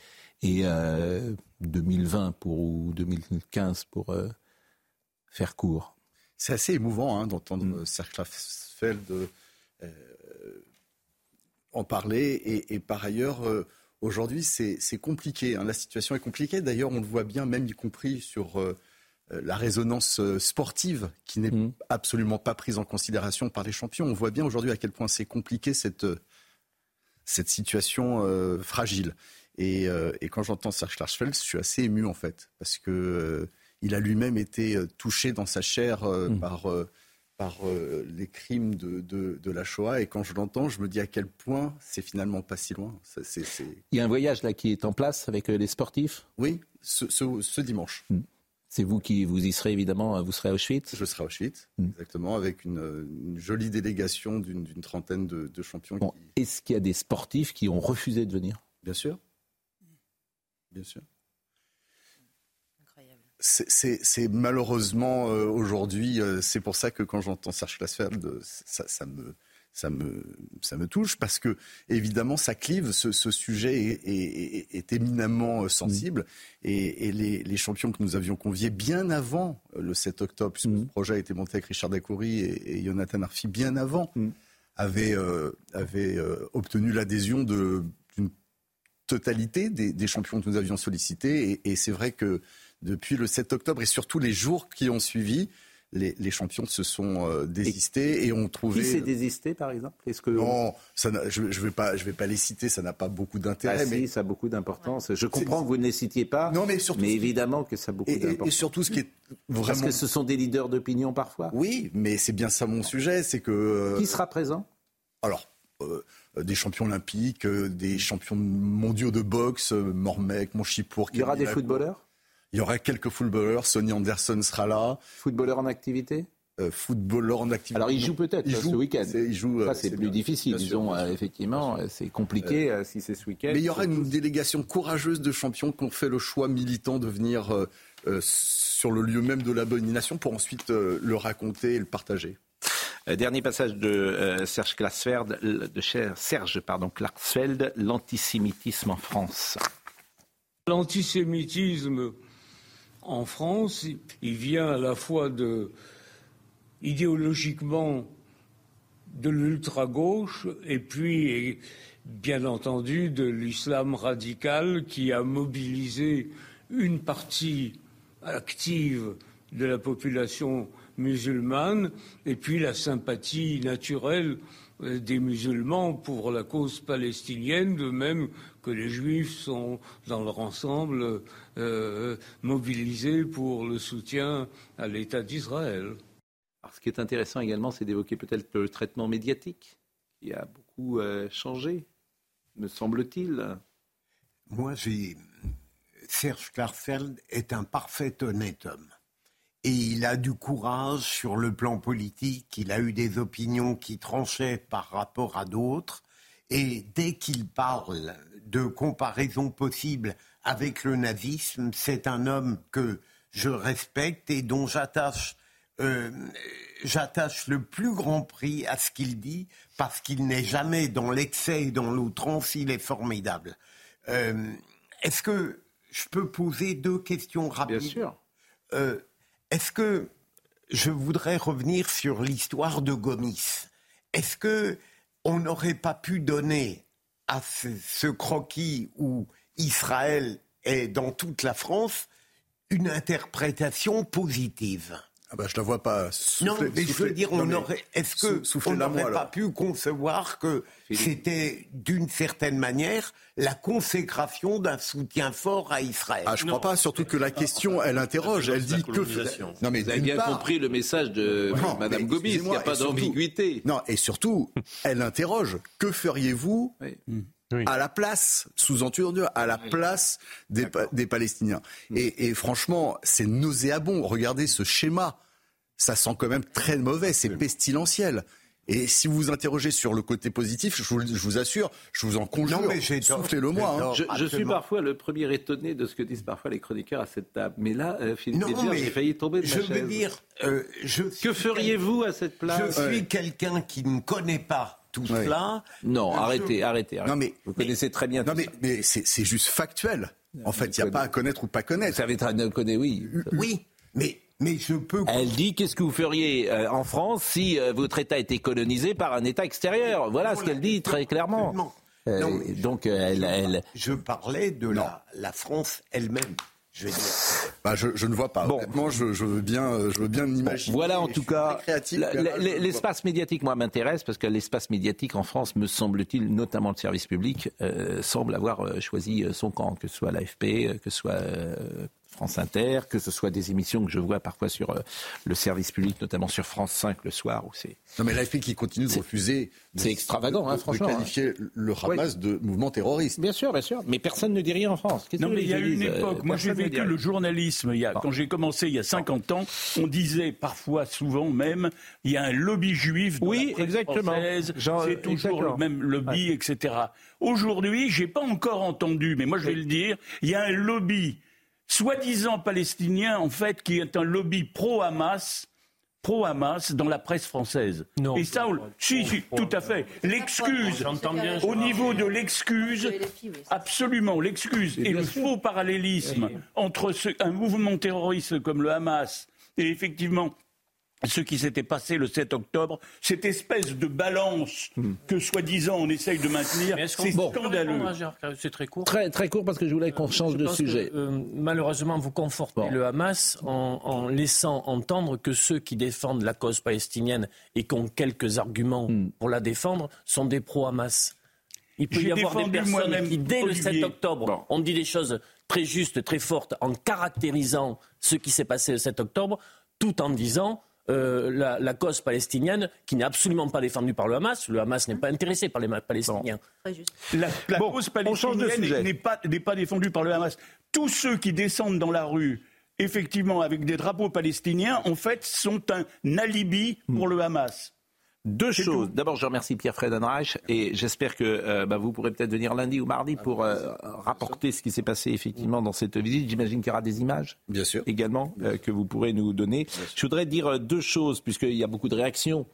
2020 euh, pour ou 2015 pour faire court. C'est assez émouvant hein, d'entendre mm. Serge en parler et, par ailleurs aujourd'hui c'est compliqué. Hein. la situation est compliquée. D'ailleurs on le voit bien même y compris sur euh, la résonance euh, sportive qui n'est mm. absolument pas prise en considération par les champions. On voit bien aujourd'hui à quel point c'est compliqué cette, euh, cette situation fragile. Et, quand j'entends Serge Klarsfeld, je suis assez ému en fait, parce que il a lui-même été euh, touché dans sa chair euh, Mm. par, euh, par euh, les crimes de, de- de la Shoah. Et quand je l'entends, je me dis à quel point c'est finalement pas si loin. Ça, Il y a un voyage là qui est en place avec euh, les sportifs? Oui, ce, ce- ce dimanche. C'est vous qui vous y serez évidemment, euh, vous serez à Auschwitz? Je serai à Auschwitz, Mm. exactement, avec une, euh, une jolie délégation d'une d'une trentaine de, de champions. Bon, qui- Est-ce qu'il y a des sportifs qui ont refusé de venir? Bien sûr. Bien sûr. C'est- C'est c'est malheureusement euh, aujourd'hui, euh, c'est pour ça que quand j'entends Serge Klarsfeld, euh, ça, ça me, ça, me, ça me touche, parce que évidemment, ça clive, ce, ce sujet est, est- est- est éminemment sensible, et, et les, les champions que nous avions conviés bien avant le 7 octobre, puisque ce projet a été monté avec Richard Dacoury et, et Jonathan Arfi bien avant, avaient, euh, avaient, euh, obtenu l'adhésion de- totalité des, des champions que nous avions sollicités. Et, et c'est vrai que depuis le 7 octobre et surtout les jours qui ont suivi, les, les champions se sont euh, désistés et, ont trouvé. Qui s'est désisté par exemple? Est-ce que Non, ça je ne vais, pas- je vais pas les citer, ça n'a pas beaucoup d'intérêt. Ah, si, mais ça a beaucoup d'importance. Je comprends que vous ne les citiez pas, Non, mais surtout qui- évidemment que ça a beaucoup Et- et- et d'importance. surtout, ce qui est Parce vraiment- que ce sont des leaders d'opinion parfois. Oui, mais c'est bien ça mon sujet, c'est que. euh, Qui sera présent? Alors, euh, des champions olympiques, euh, des champions mondiaux de boxe, euh, Mormec, Monchipour. Il y aura des footballeurs? Il y aura quelques footballeurs. Sonny Anderson sera là. Footballeur en activité? Euh, Footballeur en activité. Alors il joue peut-être euh, ce week-end. c'est- il joue, Ça euh, c'est plus bien. difficile, disons. euh, sûr. effectivement, euh, c'est compliqué euh, si c'est ce week-end. Mais il y aura une délégation courageuse de champions qui ont fait le choix militant de venir euh, euh, sur le lieu même de l'abomination pour ensuite euh, le raconter et le partager. Euh, Dernier passage de euh, Serge Klarsfeld, de Serge pardon, Klarsfeld, l'antisémitisme en France. L'antisémitisme en France, il vient à la fois de, idéologiquement de l'ultra-gauche et puis, bien entendu, de l'islam radical qui a mobilisé une partie active de la population musulmane et puis la sympathie naturelle euh, des musulmans pour la cause palestinienne, de même que les juifs sont dans leur ensemble euh, mobilisés pour le soutien à l'État d'Israël. Alors, ce qui est intéressant également, c'est d'évoquer peut-être le traitement médiatique qui a beaucoup euh, changé, me semble-t-il. Moi, j'ai. Serge Klarsfeld est un parfait honnête homme. Et il a du courage sur le plan politique, il a eu des opinions qui tranchaient par rapport à d'autres. Et dès qu'il parle de comparaison possible avec le nazisme, c'est un homme que je respecte et dont j'attache euh, j'attache le plus grand prix à ce qu'il dit parce qu'il n'est jamais dans l'excès et dans l'outrance, il est formidable. Euh, Est-ce que je peux poser deux questions rapides? Bien sûr. Euh, Est-ce que je voudrais revenir sur l'histoire de Gomis? Est-ce que on n'aurait pas pu donner à ce, ce croquis où Israël est dans toute la France une interprétation positive? Ah bah, je la vois pas. non, souffler- mais je veux dire, non, on aurait, est-ce que sou- on n'aurait pas pu concevoir que c'était d'une certaine manière la consécration d'un soutien fort à Israël? Ah, je crois pas, surtout que la question, elle interroge, elle dit que. Non, mais Vous avez bien part- compris le message de Non, Madame Gomis, il n'y a pas d'ambiguïté. Non, et surtout, elle interroge que feriez-vous à la place, sous-entendu, à la place des, Pa- des Palestiniens? Et, et franchement, c'est nauséabond. Regardez ce schéma. Ça sent quand même très mauvais, c'est pestilentiel. Et si vous vous interrogez sur le côté positif, je vous, je vous assure, je vous en conjure, soufflez-le moi. hein. Je, je suis parfois le premier étonné de ce que disent parfois les chroniqueurs à cette table. Mais là, euh, Philippe Non, j'ai failli tomber de je ma veux chaise. dire, euh, je Que feriez-vous à cette place Je suis quelqu'un qui ne connaît pas tout Ouais. cela. Non, Euh, arrêtez, je- arrêtez, arrêtez. Non, mais- Vous connaissez très bien Non, tout mais, ça. mais c'est c'est juste factuel. En fait, il n'y a pas à connaître ou pas Vous connaître. savez très bien, connaît, oui. Oui, mais mais je peux. Elle dit qu'est-ce que vous feriez euh, en France si euh, votre État était colonisé par un État extérieur? Voilà ce qu'elle dit très clairement. Euh, Non, donc euh, elle, elle- Je parlais de la, la France elle-même. Je veux dire. Bah, je, je ne vois pas. Bon. Honnêtement, je, je veux bien, je veux bien imaginer. Voilà en Je tout cas, je l'espace médiatique, moi, m'intéresse parce que l'espace médiatique en France, me semble-t-il, notamment le service public, euh, semble avoir choisi son camp, que ce soit l'AFP, que ce soit euh, France Inter, que ce soit des émissions que je vois parfois sur euh, le service public, notamment sur France 5 le soir, où c'est. Non, mais l'AFP qui continue de refuser. C'est extravagant, hein, de franchement. qualifier le Hamas de mouvement terroriste. Bien sûr, bien sûr. Mais personne ne dit rien en France. Qu'est-ce Non, mais il y a une époque, moi j'ai vécu le journalisme, il y a, quand j'ai commencé il y a 50 ans, on disait parfois, souvent même, il y a un lobby juif dans Oui, la exactement. française, Genre, c'est toujours exactement. le même lobby, etc. Aujourd'hui, j'ai pas encore entendu, mais moi je vais le dire, il y a un lobby soi-disant palestinien, en fait, qui est un lobby pro-Hamas, pro-Hamas dans la presse française. Non. Et ça, on- si, si, tout à fait. L'excuse, au niveau de l'excuse, absolument, l'excuse et le faux parallélisme entre ce- un mouvement terroriste comme le Hamas et effectivement ce qui s'était passé le 7 octobre, cette espèce de balance que soi-disant on essaye de maintenir, Mais est-ce qu'on c'est peut scandaleux. C'est très court. Très, très court parce que je voulais qu'on change Je de pense sujet. que, euh, malheureusement, vous confortez le Hamas en, en laissant entendre que ceux qui défendent la cause palestinienne et qui ont quelques arguments Hmm. pour la défendre sont des pro-Hamas. Il peut y avoir des personnes qui, dès le Olivier. 7 octobre, ont dit des choses très justes, très fortes, en caractérisant ce qui s'est passé le 7 octobre, tout en disant euh, la, la cause palestinienne, qui n'est absolument pas défendue par le Hamas. Le Hamas n'est pas intéressé par les Palestiniens. La, la Bon, cause palestinienne n'est pas, n'est pas défendue par le Hamas. Tous ceux qui descendent dans la rue, effectivement, avec des drapeaux palestiniens, en fait, sont un alibi pour le Hamas. Deux choses. D'abord, je remercie Pierre-Fred Anreich et j'espère que euh, bah, vous pourrez peut-être venir lundi ou mardi pour euh, rapporter ce qui s'est passé effectivement dans cette visite. J'imagine qu'il y aura des images Bien sûr. également euh, que vous pourrez nous donner. Je voudrais dire deux choses puisqu'il y a beaucoup de réactions.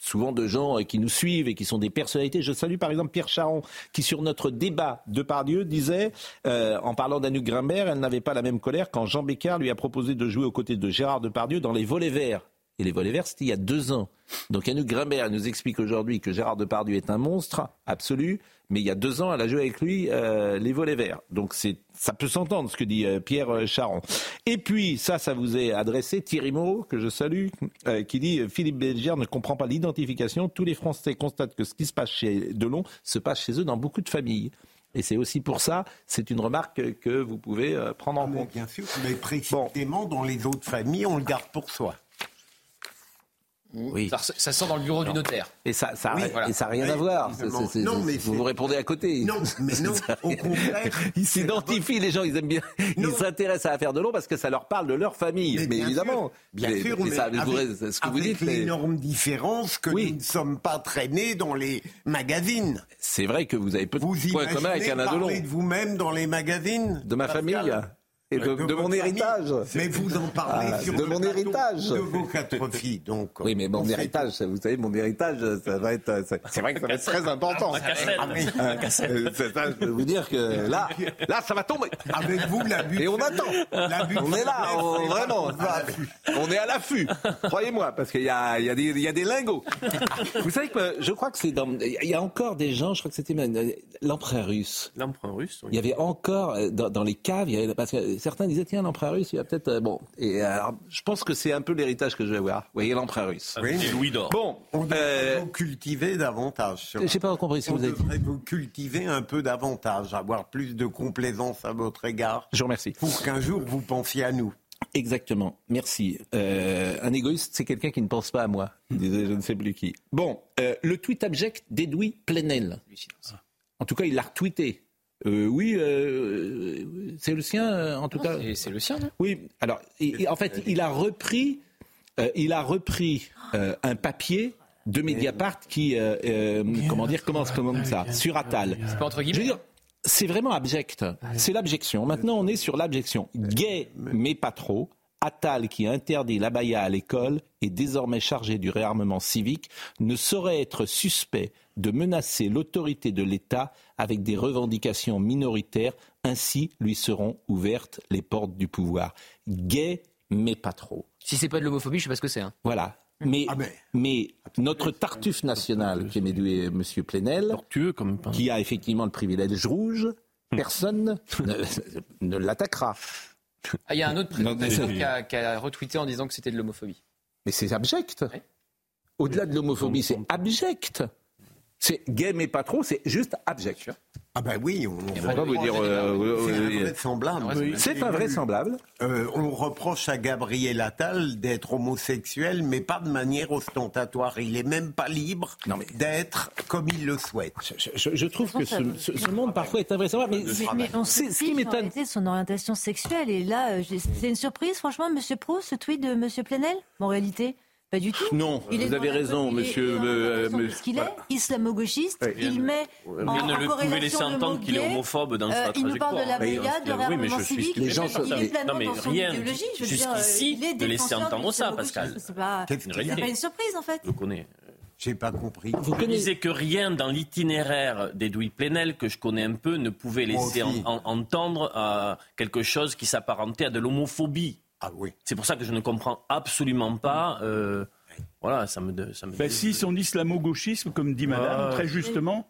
Souvent de gens qui nous suivent et qui sont des personnalités. Je salue par exemple Pierre Charon qui sur notre débat de Pardieu disait, euh, en parlant d'Anouk Grimbert, elle n'avait pas la même colère quand Jean Bécard lui a proposé de jouer aux côtés de Gérard Depardieu dans Les Volets Verts. Et les volets verts, c'était il y a deux ans. Donc Anouk Grimbert nous explique aujourd'hui que Gérard Depardieu est un monstre absolu, mais il y a deux ans, elle a joué avec lui euh, les volets verts. Donc ça peut s'entendre ce que dit euh, Pierre euh, Charon. Et puis, ça, ça vous est adressé, Thierry Moreau, que je salue, euh, qui dit Philippe Belgière ne comprend pas l'identification. Tous les Français constatent que ce qui se passe chez Delon se passe chez eux dans beaucoup de familles. Et c'est aussi pour ça, c'est une remarque que, vous pouvez prendre en compte. Bien sûr, mais précisément dans les autres familles, on le garde pour soi. Oui. Ça, ça sort dans le bureau du notaire. Et ça, ça, Oui, et ça n'a rien à voir. Non, mais vous vous répondez à côté. Non, mais non, au contraire. Ils s'identifient, les gens, ils aiment bien. Ils s'intéressent à l'affaire de l'eau parce que ça leur parle de leur famille. Mais, bien évidemment. sûr, bien Mais- sûr, mais mais ça, vous avec, pourrez- ce que vous avec dites, mais l'énorme différence que nous ne sommes pas traînés dans les magazines. c'est vrai que vous avez peu de Vous points communs avec Alain Delon. parler de vous-même dans les magazines De ma Pascal famille et de, Euh, mon héritage. Mais vous en parlez Ah, sur de mon héritage. de vos quatre filles. Donc, Oui, mais mon héritage, ça, vous savez, mon héritage, ça va être, ça- c'est vrai que ça va être très important. Ah, mais- cassette. Euh, c'est ça, je peux vous dire que là, là, ça va tomber. Avec vous, la butte. Et on attend. La butte On est là, on- vraiment. On est à l'affût. Croyez-moi, parce qu'il y a, il y, a des, il y a des lingots. Vous savez que je crois que c'est dans. Il y a encore des gens, je crois que c'était même, euh, l'empereur russe. L'empereur russe. oui. Il y avait encore euh, dans, dans les caves, il y avait, parce que certains disaient tiens l'empereur russe, il y a peut-être euh, bon. Et alors, je pense que c'est un peu l'héritage que je vais avoir. Vous voyez l'empereur russe. Oui. Et Louis d'or. Bon, On devrait euh, vous cultiver davantage. sur- j'ai pas compris ce que On vous avez dit. devrait vous cultiver un peu davantage, avoir plus de complaisance à votre égard, Je vous remercie. pour qu'un jour vous pensiez à nous. Exactement, merci. Euh, un égoïste, c'est quelqu'un qui ne pense pas à moi, disait je ne sais plus qui. Bon, euh, le tweet abject d'Edoui Plenel. En tout cas, il l'a retweeté. Euh, oui, euh, c'est le sien, euh, en tout cas. C'est- C'est le sien, non? Oui, alors, il- il- en fait, il a repris, euh, il a repris euh, un papier de Mediapart qui, euh, euh, comment dire, commence comme ça, sur Attal. C'est pas entre Je veux guillemets. dire, c'est vraiment abject. C'est l'abjection. Maintenant, on est sur l'abjection. Gay, mais pas trop. Attal, qui interdit l'abaya à l'école, est désormais chargé du réarmement civique, ne saurait être suspect de menacer l'autorité de l'État avec des revendications minoritaires. Ainsi lui seront ouvertes les portes du pouvoir. Gay, mais pas trop. Si c'est pas de l'homophobie, je sais pas ce que c'est. hein. Voilà. Mais, Ah ben. mais notre Tartuffe national, qui est M. Plenel, comme pain. qui a effectivement le privilège rouge, personne ne, ne l'attaquera. Ah, il y a un autre président qui a, qui a retweeté en disant que c'était de l'homophobie. Mais c'est abject. Au-delà de l'homophobie, c'est abject. C'est gay mais pas trop, c'est juste abject. Ah ben oui, on, On va pas vous dire. euh, c'est euh, euh, invraisemblable. C'est invraisemblable. Euh, on reproche à Gabriel Attal d'être homosexuel, mais pas de manière ostentatoire. Il est même pas libre d'être comme il le souhaite. Je, je trouve que ce, ce- ce monde parfois est invraisemblable. Mais, Mais, mais on se c'est- ce qui m'étonne. son orientation sexuelle. Et là, c'est une surprise, franchement, Monsieur Pro, ce tweet de Monsieur Plenel En réalité, pas du tout. Non, Il vous avez raison, monsieur. euh, façon de monsieur- ce qu'il est, islamo-gauchiste. Ouais, il met en, Rien ne en le pouvait corrélation laisser entendre qu'il est homophobe dans sa Euh, Il nous parle de la trajectoire. brigade, de Oui, mais je suis- les gens il sont- est pleinement Non, mais dans son rien, idéologie. Jusqu'ici, est de laisser entendre ça. Pascal. C'est pas, une surprise, en fait. Je connais. J'ai pas compris. Je disais que rien dans l'itinéraire d'Edoui Plenel, que je connais un peu, ne pouvait laisser en- en- entendre euh, quelque chose qui s'apparentait à de l'homophobie. Ah oui. C'est pour ça que je ne comprends absolument pas. euh, voilà, ça me. Ça me Ben, si son islamo-gauchisme, comme dit Madame, Ah. très justement,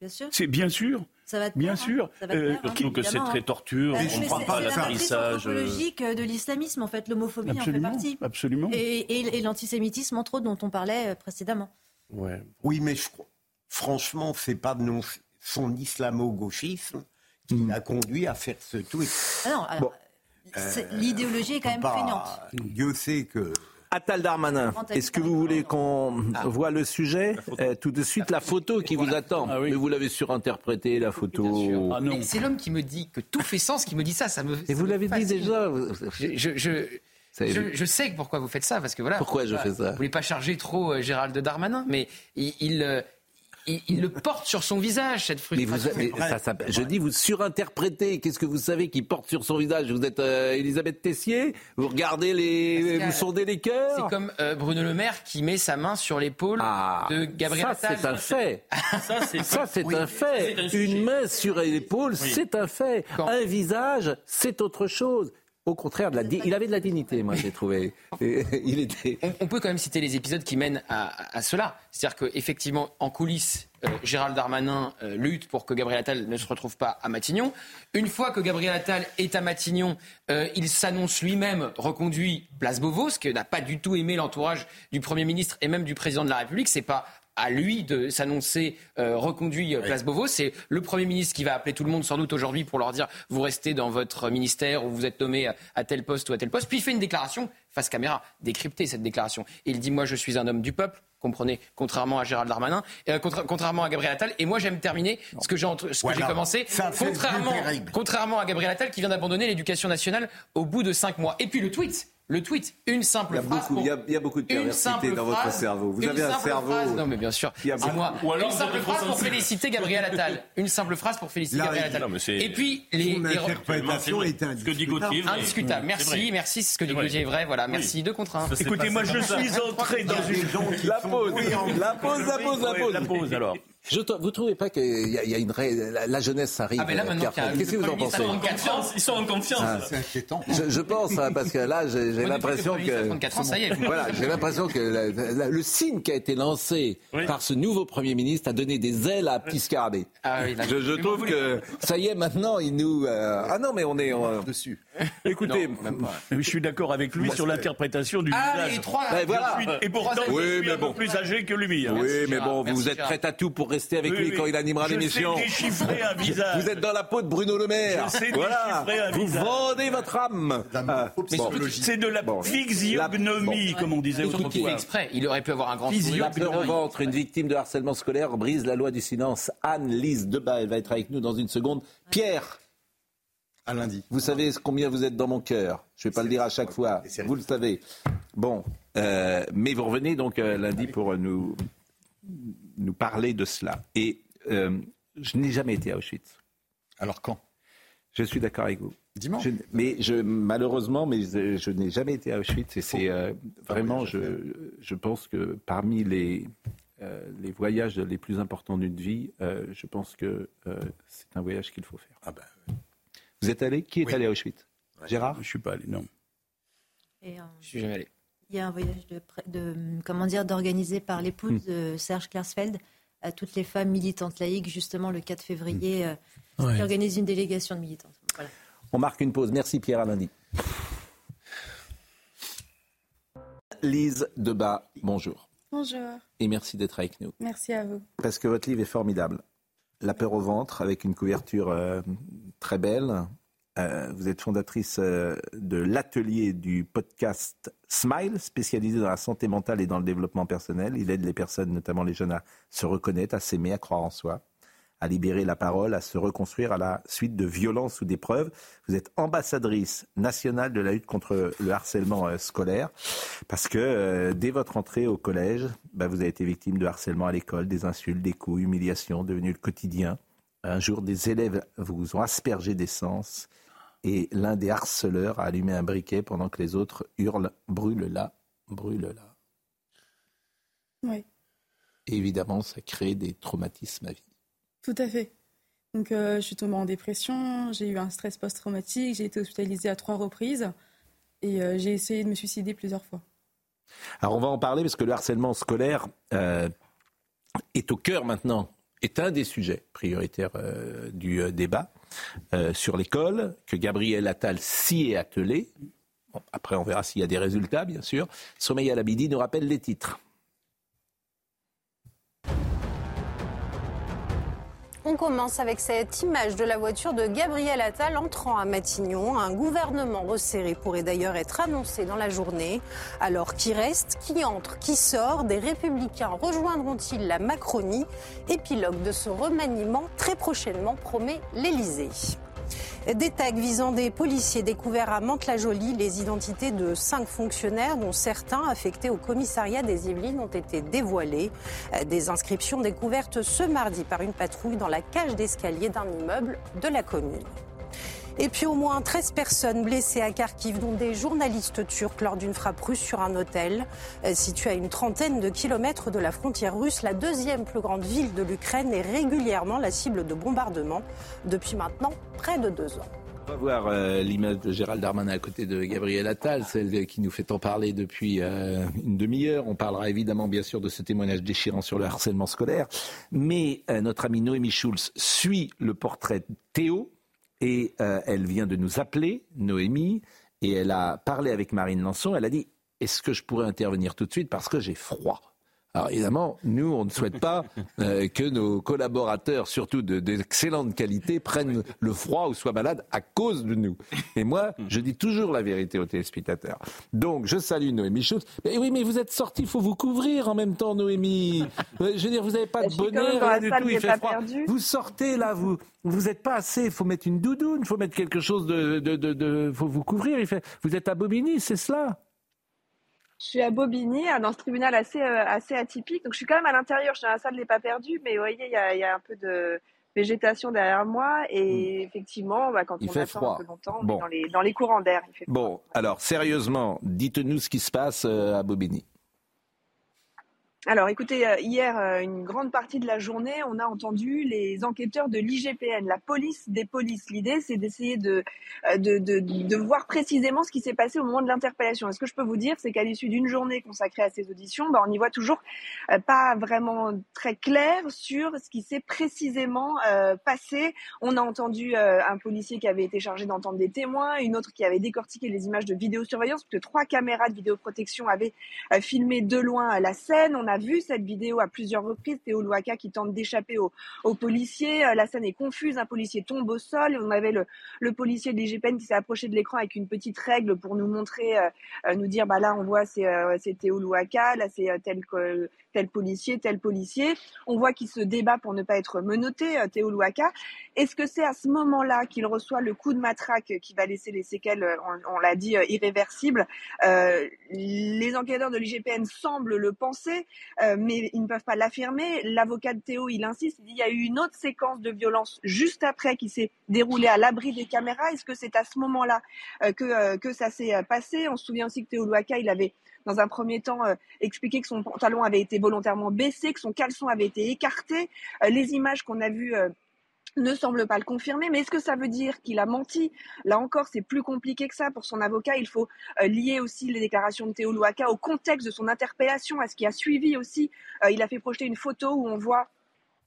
Bien sûr. c'est bien sûr. Ça va Bien hein. sûr. Ça va te Euh, hein, Surtout que c'est très hein. tortueux, Euh, on mais comprend c'est- pas c'est la matrice l'atterrissage. anthropologique euh, de l'islamisme, en fait. L'homophobie en fait Absolument, partie. absolument. Et, et- et l'antisémitisme, entre autres, dont on parlait précédemment. Ouais. Oui, mais je crois- franchement, c'est pas de non- son islamo-gauchisme qui Hmm. l'a conduit à faire ce tweet. Ah non, alors, c'est- l'idéologie est quand même prégnante. Dieu sait que. Attal Darmanin, est-ce que vous voulez qu'on Ah. voit le sujet Euh, Tout de suite, la photo qui vous attend. Mais vous l'avez surinterprété, la photo. Ah C'est l'homme qui me dit que tout fait sens, qui me dit ça. ça me, Et vous l'avez dit déjà. Je, je, je, je, je sais pourquoi vous faites ça, parce que voilà. Pourquoi je fais ça Vous voulez pas charger trop euh, Gérald Darmanin, mais il, il, euh, il- il le porte sur son visage cette Mais vous, frustration. mais ça, ça- je dis, vous surinterprétez. Qu'est-ce que vous savez qui porte sur son visage? Vous êtes euh, Elisabeth Tessier? Vous regardez les, vous sondez les cœurs? C'est comme euh, Bruno Le Maire qui met sa main sur l'épaule de Gabriel Ah, ça, c'est un fait. Ça, c'est Ça, c'est un fait. Un. Une main sur l'épaule, Oui. c'est un fait. Un visage, c'est autre chose. Au contraire, de la di- il avait de la dignité, moi, j'ai trouvé. Et il était. On, on peut quand même citer les épisodes qui mènent à, à cela. C'est-à-dire qu'effectivement, en coulisses, euh, Gérald Darmanin euh, lutte pour que Gabriel Attal ne se retrouve pas à Matignon. Une fois que Gabriel Attal est à Matignon, euh, il s'annonce lui-même reconduit place Beauvau, ce que n'a pas du tout aimé l'entourage du Premier ministre et même du Président de la République. C'est pas à lui de s'annoncer euh, reconduit euh, place Beauvau. C'est le Premier ministre qui va appeler tout le monde sans doute aujourd'hui pour leur dire vous restez dans votre ministère ou vous êtes nommé à, à tel poste ou à tel poste. Puis il fait une déclaration face caméra, décrypter cette déclaration. Et il dit moi je suis un homme du peuple. Comprenez, contrairement à Gérald Darmanin, et, euh, contra- contrairement à Gabriel Attal. Et moi, j'aime terminer ce que j'ai Voilà. commencé. Contrairement à Gabriel Attal qui vient d'abandonner l'éducation nationale au bout de cinq mois. Et puis le tweet, le tweet, une simple Il y a phrase. beaucoup, pour- il y a, il y a beaucoup de perversité dans votre cerveau. Vous avez un cerveau. phrase- non, mais bien sûr. qui a C'est moi. Ou alors une simple phrase pour féliciter Gabriel Attal. Une simple phrase pour féliciter Gabriel Attal. Non, c'est- Et puis les, Son les- est Ce que dit Gauthier, vrai. indiscutable. C'est Merci, merci. Ce que dit. Gauthier est vrai. Voilà, merci. Deux contre un. C'est Écoutez, moi, c'est je suis entré dans une. La pause, la pause, la pause, la pause. La pause, alors. Je te- vous trouvez pas qu'il y, y a une ré- la, la jeunesse arrive Ah, mais là, euh, maintenant Qu'est-ce que vous en pensez ministre à 34 ans, Ils sont en confiance. Ah. C'est inquiétant. je, je pense hein, parce que là j'ai l'impression que le Premier que ministre a 34 ans, ça y est. voilà j'ai l'impression que la- la- le signe qui a été lancé Oui. par ce nouveau premier ministre a donné des ailes à Piscardé. Ah oui, là, Je, trouve que ça y est maintenant il nous euh, ah non mais on est euh, Dessus. écoutez Non. Je suis d'accord avec lui sur l'interprétation du Ah, visage. les trois. Ben voilà. Je suis- Et pourtant, Oui, je suis mais un peu bon. plus âgé que lui. hein. oui mais bon Merci, vous êtes Gérard. prêt à tout pour rester avec Oui, lui oui. quand il animera Je sais l'émission. déchiffrer un visage. Vous êtes dans la peau de Bruno Le Maire. Je sais voilà. déchiffrer un Vous visage. vendez votre âme. Ah, bon. C'est de la Bon. physiognomie, comme on disait autrefois. exprès. Il aurait pu avoir un grand Physio- sourire. La peur au ventre, une victime de harcèlement scolaire brise la loi du silence. Anne-Lise Debat, elle va être avec nous dans une seconde. Pierre, À lundi. vous savez combien vous êtes dans mon cœur. Je ne vais pas le dire à chaque fois. Vous le savez. Bon, euh, mais vous revenez donc euh, lundi pour nous, nous parler de cela. Et euh, je n'ai jamais été à Auschwitz. Alors quand? Je suis d'accord avec vous. Dimanche? Je- mais je, malheureusement, mais je, je n'ai jamais été à Auschwitz et c'est vraiment, je, je pense que parmi les, euh, les voyages les plus importants d'une vie, euh, je pense que euh, c'est un voyage qu'il faut faire. Ah ben, Vous êtes allé? Qui est Oui. allé à Auschwitz? Gérard? Je suis pas allé, non. Et, euh, Je suis jamais allé. Il y a un voyage de, comment dire d'organisé par l'épouse Hmm. de Serge Klarsfeld à toutes les femmes militantes laïques justement le 4 février euh, Ouais. qui organise une délégation de militantes. Voilà. On marque une pause. Merci Pierre à lundi. Lise Debat, bonjour. Bonjour, Et merci d'être avec nous. merci à vous. Parce que votre livre est formidable. La peur au ventre, avec une couverture euh, très belle. Euh, vous êtes fondatrice euh, de l'atelier du podcast Smile, spécialisé dans la santé mentale et dans le développement personnel. Il aide les personnes, notamment les jeunes, à se reconnaître, à s'aimer, à croire en soi à libérer la parole, à se reconstruire à la suite de violences ou d'épreuves. Vous êtes ambassadrice nationale de la lutte contre le harcèlement euh, scolaire, parce que euh, dès votre entrée au collège, bah, vous avez été victime de harcèlement à l'école, des insultes, des coups, humiliations, devenu le quotidien. Un jour, des élèves vous ont aspergé d'essence et l'un des harceleurs a allumé un briquet pendant que les autres hurlent brûle-la, brûle-la. Oui. évidemment, ça crée des traumatismes à vie. Tout à fait. Donc, euh, je suis tombée en dépression, j'ai eu un stress post-traumatique, j'ai été hospitalisée à trois reprises et euh, j'ai essayé de me suicider plusieurs fois. Alors, on va en parler parce que le harcèlement scolaire euh, est au cœur maintenant, est un des sujets prioritaires du débat sur l'école, que Gabriel Attal s'y est attelé. après, on verra s'il y a des résultats, bien sûr. Sommeil Labidi nous rappelle les titres. On commence avec cette image de la voiture de Gabriel Attal entrant à Matignon. Un gouvernement resserré pourrait d'ailleurs être annoncé dans la journée. Alors qui reste, qui entre, qui sort? Des républicains rejoindront-ils la Macronie? Épilogue de ce remaniement très prochainement promet l'Elysée. Des tags visant des policiers découverts à Mantes-la-Jolie. Les identités de cinq fonctionnaires, dont certains affectés au commissariat des Yvelines, ont été dévoilées. Des inscriptions découvertes ce mardi par une patrouille dans la cage d'escalier d'un immeuble de la commune. Et puis au moins 13 personnes blessées à Kharkiv, dont des journalistes turcs lors d'une frappe russe sur un hôtel. Euh, situé à une trentaine de kilomètres de la frontière russe, la deuxième plus grande ville de l'Ukraine est régulièrement la cible de bombardements depuis maintenant près de deux ans. On va voir euh, l'image de Gérald Darmanin à côté de Gabriel Attal, celle qui nous fait tant parler depuis euh, une demi-heure. On parlera évidemment bien sûr de ce témoignage déchirant sur le harcèlement scolaire. Mais notre ami Noémie Schulz suit le portrait Théo, et euh, elle vient de nous appeler, Noémie, et elle a parlé avec Marine Lançon. Elle a dit Est-ce que je pourrais intervenir tout de suite parce que j'ai froid? Alors évidemment, nous, on ne souhaite pas euh, que nos collaborateurs, surtout d'excellente qualité, prennent le froid ou soient malades à cause de nous. Et moi, je dis toujours la vérité aux téléspectateurs. Donc, je salue Noémie Schultz. Mais oui, mais vous êtes sorti, il faut vous couvrir en même temps, Noémie. Euh, je veux dire, vous n'avez pas de bonheur, du tout, il fait froid. Vous sortez là, vous vous n'êtes pas assez, il faut mettre une doudoune, il faut mettre quelque chose de... de, de, faut vous couvrir. Il fait, vous êtes à Bobigny, c'est cela je suis à Bobigny, dans ce tribunal assez, euh, assez atypique. Donc, je suis quand même à l'intérieur. Je suis dans la salle des pas perdus, mais vous voyez, il y a, y a, un peu de végétation derrière moi. Et hmm. effectivement, bah, quand il on fait attend froid. un peu longtemps, on est dans les, dans les courants d'air. Bon, alors, sérieusement, dites-nous ce qui se passe euh, à Bobigny. Alors écoutez, euh, hier, euh, une grande partie de la journée, on a entendu les enquêteurs de l'IGPN, la police des polices. L'idée, c'est d'essayer de, euh, de, de, de, voir précisément ce qui s'est passé au moment de l'interpellation. Et ce que je peux vous dire, c'est qu'à l'issue d'une journée consacrée à ces auditions, bah, on n'y voit toujours pas vraiment très clair sur ce qui s'est précisément passé. On a entendu un policier qui avait été chargé d'entendre des témoins, une autre qui avait décortiqué les images de vidéosurveillance, parce que trois caméras de vidéoprotection avaient filmé de loin la scène. A vu cette vidéo à plusieurs reprises. Théo Louaka qui tente d'échapper aux, policiers. Euh, la scène est confuse. Un policier tombe au sol. On avait le, policier de l'IGPN qui s'est approché de l'écran avec une petite règle pour nous montrer, euh, euh, nous dire, bah là, on voit, c'est Théo Louaka, là, c'est tel, tel policier, tel policier. On voit qu'il se débat pour ne pas être menotté, Théo Louaka. Est-ce que c'est à ce moment-là qu'il reçoit le coup de matraque qui va laisser les séquelles, on, l'a dit, irréversibles? Les enquêteurs de l'IGPN semblent le penser. Euh, mais ils ne peuvent pas l'affirmer. L'avocat de Théo, il insiste, il dit y a eu une autre séquence de violence juste après qui s'est déroulée à l'abri des caméras. Est-ce que c'est à ce moment-là euh, que, euh, que ça s'est passé? On se souvient aussi que Théo Louaka, il avait dans un premier temps expliqué que son pantalon avait été volontairement baissé, que son caleçon avait été écarté. les images qu'on a vues ne semble pas le confirmer, mais est-ce que ça veut dire qu'il a menti? Là encore, c'est plus compliqué que ça. Pour son avocat, il faut euh, lier aussi les déclarations de Théo Louaka au contexte de son interpellation, à ce qui a suivi aussi. Euh, il a fait projeter une photo où on voit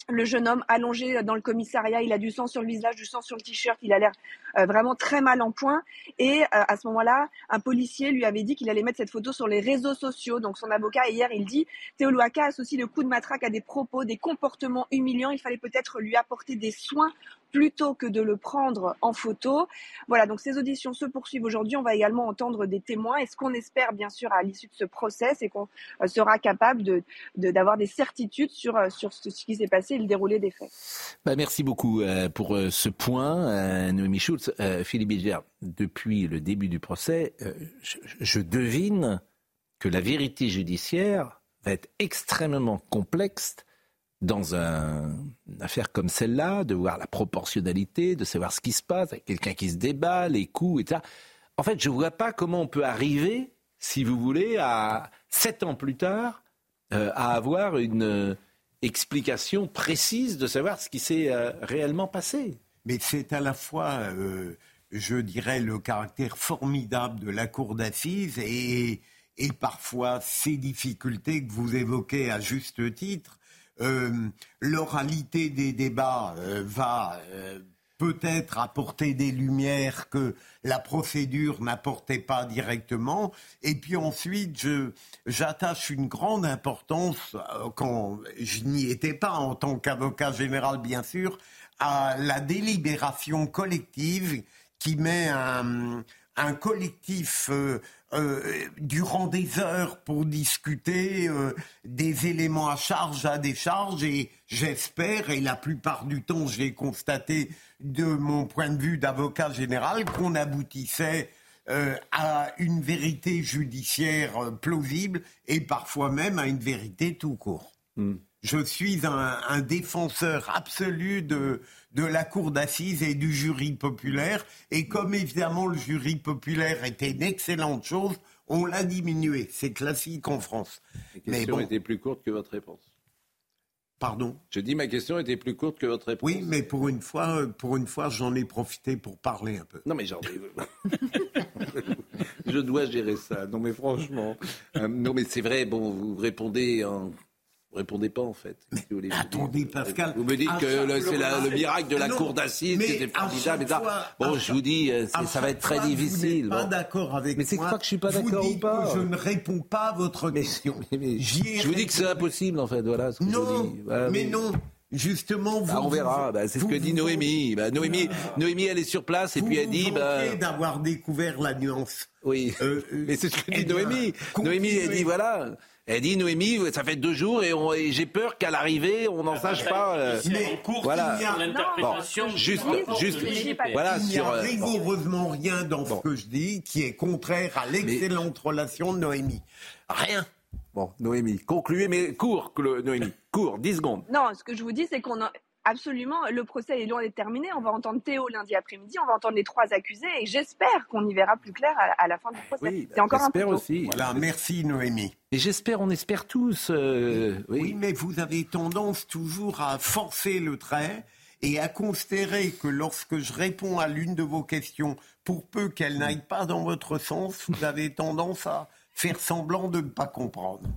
le jeune homme allongé dans le commissariat, il a du sang sur le visage, du sang sur le t-shirt, il a l'air euh, vraiment très mal en point. Et euh, à ce moment-là, un policier lui avait dit qu'il allait mettre cette photo sur les réseaux sociaux. Donc son avocat hier, il dit Théoluaka associe le coup de matraque à des propos, des comportements humiliants. Il fallait peut-être lui apporter des soins plutôt que de le prendre en photo. Voilà, donc ces auditions se poursuivent aujourd'hui. On va également entendre des témoins. Et ce qu'on espère, bien sûr, à l'issue de ce procès, c'est qu'on euh, sera capable de, d'avoir des certitudes sur, sur ce, qui s'est passé et le déroulé des faits. Bah, merci beaucoup pour ce point, Noémie Schultz. Euh, Philippe Bilger, depuis le début du procès, euh, je, devine que la vérité judiciaire va être extrêmement complexe dans une affaire comme celle-là, de voir la proportionnalité, de savoir ce qui se passe, avec quelqu'un qui se débat, les coups, etc. En fait, je ne vois pas comment on peut arriver, si vous voulez, à sept ans plus tard, euh, à avoir une explication précise de savoir ce qui s'est réellement passé mais c'est à la fois, euh, je dirais, le caractère formidable de la cour d'assises et, et, parfois ces difficultés que vous évoquez à juste titre. Euh, l'oralité des débats euh, va peut-être apporter des lumières que la procédure n'apportait pas directement. Et puis ensuite, j'attache une grande importance, quand je n'y étais pas en tant qu'avocat général, bien sûr, à la délibération collective qui met un, collectif euh, euh, durant des heures pour discuter euh, des éléments à charge, à décharge, et j'espère, et la plupart du temps j'ai constaté de mon point de vue d'avocat général, qu'on aboutissait à une vérité judiciaire plausible et parfois même à une vérité tout court. Hmm je suis un, défenseur absolu de, de la cour d'assises et du jury populaire. Et comme évidemment le jury populaire était une excellente chose, on l'a diminué. C'est classique en France. La question était plus courte que votre réponse. Pardon? Je dis ma question était plus courte que votre réponse. Oui, mais pour une fois, pour une fois, j'en ai profité pour parler un peu. Non, mais j'en ai. je dois gérer ça. Non, mais franchement. Euh, non, mais c'est vrai. Bon, vous répondez en vous répondez pas en fait. attendez Pascal. Vous me dites que c'est le miracle de la cour d'assises qui était formidable. bon, je vous dis, euh, ça va être très difficile. Vous pas d'accord avec mais c'est quoi que je suis pas d'accord ou pas que Je ne réponds pas à votre question. je vous dis que c'est impossible en fait. Voilà ce que non, je dis. mais non. Justement, vous, on verra. Bah, c'est ce que dit Noémie. Bah, Noémie, Noémie, elle est sur place et puis elle dit. Bah... d'avoir découvert la nuance. Oui. Euh, mais c'est ce que dit Noémie. Noémie, elle dit voilà. Elle dit Noémie, ça fait deux jours et, j'ai peur qu'à l'arrivée, on n'en sache pas. Euh, voilà. juste, juste, voilà. Il n'y a euh, rigoureusement rien dans ce que je dis qui est contraire à l'excellente relation de Noémie. Rien. Bon, Noémie, concluez, mais court, Noémie, court, 10 secondes. Non, ce que je vous dis, c'est qu'on a absolument, le procès est loin d'être terminé. On va entendre Théo lundi après-midi, on va entendre les trois accusés et j'espère qu'on y verra plus clair à, la fin du procès. Oui, C'est encore un peu aussi. Voilà, merci Noémie. Et j'espère, on espère tous. Euh, oui. mais vous avez tendance toujours à forcer le trait et à considérer que lorsque je réponds à l'une de vos questions, pour peu qu'elle n'aille pas dans votre sens, vous avez tendance à faire semblant de ne pas comprendre.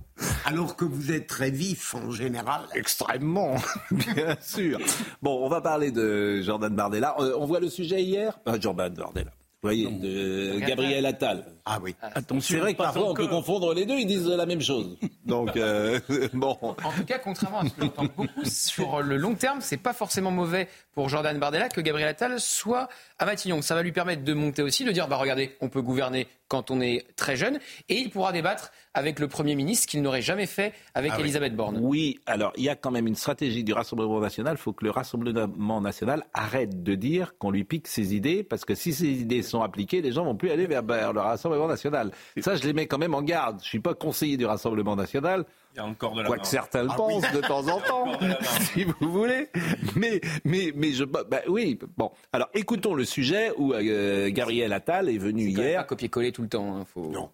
Alors que vous êtes très vif en général. Extrêmement, bien sûr. Bon, on va parler de Jordan Bardella. Euh, on voit le sujet hier? Euh, Jordan Bardella. Vous voyez, de Gabriel Attal. Ah oui. C'est vrai que parfois on peut confondre les deux, ils disent la même chose. Donc, euh, bon. En tout cas, contrairement à ce qu'on entend beaucoup, sur le long terme, c'est pas forcément mauvais pour Jordan Bardella que Gabriel Attal soit à Matignon. Ça va lui permettre de monter aussi, de dire, bah regardez, on peut gouverner quand on est très jeune, et il pourra débattre avec le Premier ministre, qu'il n'aurait jamais fait avec ah Elisabeth Borne. Oui, alors il y a quand même une stratégie du Rassemblement national. Il faut que le Rassemblement national arrête de dire qu'on lui pique ses idées, parce que si ses idées sont appliquées, les gens vont plus aller vers, le Rassemblement national. Ça, je les mets quand même en garde. Je suis pas conseiller du Rassemblement national. Il y a encore de la Quoi que certains le ah pensent de temps en temps, si vous voulez. Mais, mais, mais je, bah, oui. Bon, alors écoutons le sujet où euh, Gabriel Attal est venu hier. Pas copier-coller tout le temps. Hein, faut... Non.